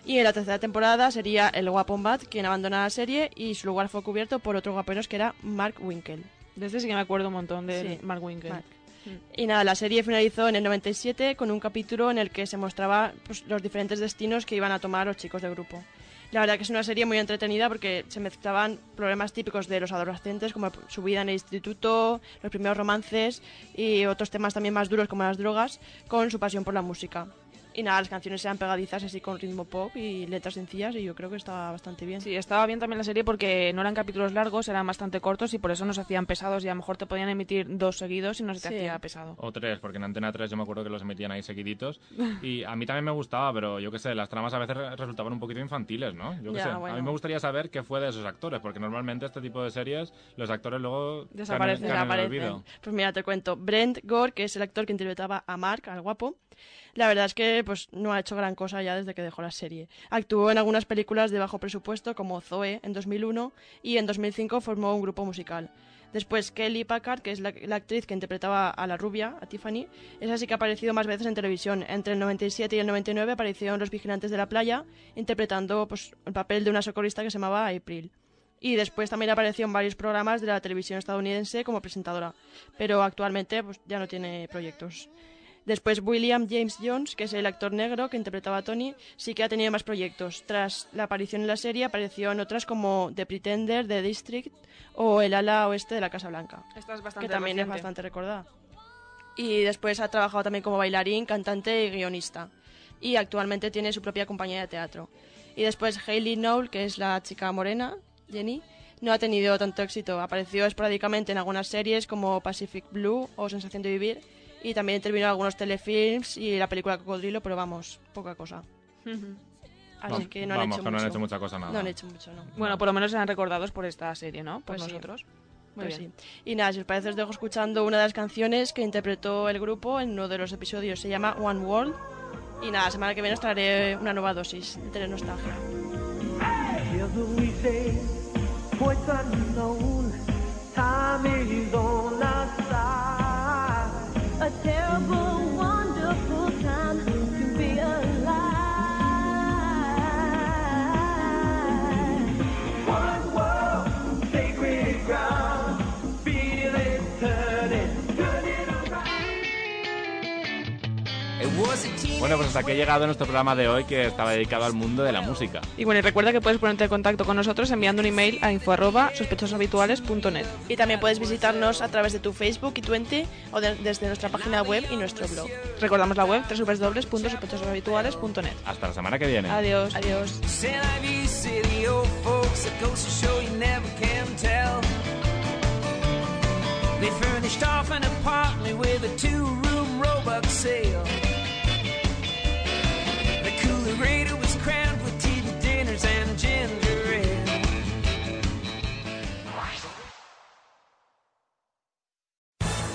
Speaker 11: Y en la tercera temporada sería el guapo Matt quien abandona la serie y su lugar fue cubierto por otro guaperos que era Mark Winkle.
Speaker 10: De este sí que me acuerdo un montón de
Speaker 11: Sí,
Speaker 10: Mark Winkle.
Speaker 11: Mark. Y nada, la serie finalizó en el 97 con un capítulo en el que se mostraba pues, los diferentes destinos que iban a tomar los chicos del grupo. La verdad que es una serie muy entretenida porque se mezclaban problemas típicos de los adolescentes como su vida en el instituto, los primeros romances y otros temas también más duros como las drogas con su pasión por la música. Y nada, las canciones eran pegadizas así con ritmo pop y letras sencillas y yo creo que estaba bastante bien.
Speaker 10: Sí, estaba bien también la serie porque no eran capítulos largos, eran bastante cortos y por eso nos hacían pesados y a lo mejor te podían emitir dos seguidos y no se te
Speaker 11: Sí.
Speaker 10: hacía pesado.
Speaker 2: O tres, porque en Antena 3 yo me acuerdo que los emitían ahí seguiditos. Y a mí también me gustaba, pero yo qué sé, las tramas a veces re- resultaban un poquito infantiles, ¿no? Yo qué sé. A mí me gustaría saber qué fue de esos actores, porque normalmente este tipo de series, los actores luego
Speaker 11: Desaparecen.
Speaker 2: caen en el olvido.
Speaker 11: Pues mira, te cuento. Brent Gore, que es el actor que interpretaba a Mark, al guapo, la verdad es que pues no ha hecho gran cosa ya desde que dejó la serie. Actuó en algunas películas de bajo presupuesto como Zoe en 2001 y en 2005 formó un grupo musical. Después Kelly Packard, que es la, actriz que interpretaba a la rubia, a Tiffany, esa sí que ha aparecido más veces en televisión. Entre el 97 y el 99 apareció en Los Vigilantes de la Playa, interpretando pues, el papel de una socorrista que se llamaba April. Y después también apareció en varios programas de la televisión estadounidense como presentadora, pero actualmente pues, ya no tiene proyectos. Después William James Jones, que es el actor negro que interpretaba a Tony, sí que ha tenido más proyectos. Tras la aparición en la serie apareció en otras como The Pretender, The District o El ala oeste de la Casa Blanca,
Speaker 10: Esta es bastante
Speaker 11: que también es bastante recordada. Y después ha trabajado también como bailarín, cantante y guionista. Y actualmente tiene su propia compañía de teatro. Y después Hayley Knoll, que es la chica morena, Jenny, no ha tenido tanto éxito. Apareció esporádicamente en algunas series como Pacific Blue o Sensación de Vivir y también intervino en algunos telefilms y la película Cocodrilo, pero vamos, poca cosa. Así
Speaker 2: No,
Speaker 11: que no han
Speaker 2: vamos,
Speaker 11: hecho
Speaker 2: que no han
Speaker 11: mucho.
Speaker 2: hecho mucha cosa, nada.
Speaker 11: No han hecho mucho, no.
Speaker 10: Bueno, por lo menos serán recordados por esta serie, ¿no? Por
Speaker 11: Pues sí.
Speaker 10: nosotros. Muy
Speaker 11: Pues
Speaker 10: bien.
Speaker 11: sí. Y nada, si os parece os dejo escuchando una de las canciones que interpretó el grupo en uno de los episodios. Se llama One World. Y nada, la semana que viene os traeré una nueva dosis de telenostalgia.
Speaker 28: Together
Speaker 29: A terrible,
Speaker 2: Bueno, pues hasta aquí ha llegado nuestro programa de hoy que estaba dedicado al mundo de la música.
Speaker 10: Y bueno, y recuerda que puedes ponerte en contacto con nosotros enviando un email a info arroba sospechoshabituales.net.
Speaker 11: Y también puedes visitarnos a través de tu Facebook y Twenty o de- desde nuestra página web y nuestro blog.
Speaker 10: Recordamos la web www.sospechoshabituales.net.
Speaker 2: Hasta la semana que viene.
Speaker 10: Adiós.
Speaker 11: Adiós.
Speaker 8: C'est la vie, c'est the old folks that goes to show you never can tell. They furnished off an apartment with a two-room Roebuck sale. The coolerator was crammed with TV dinners and ginger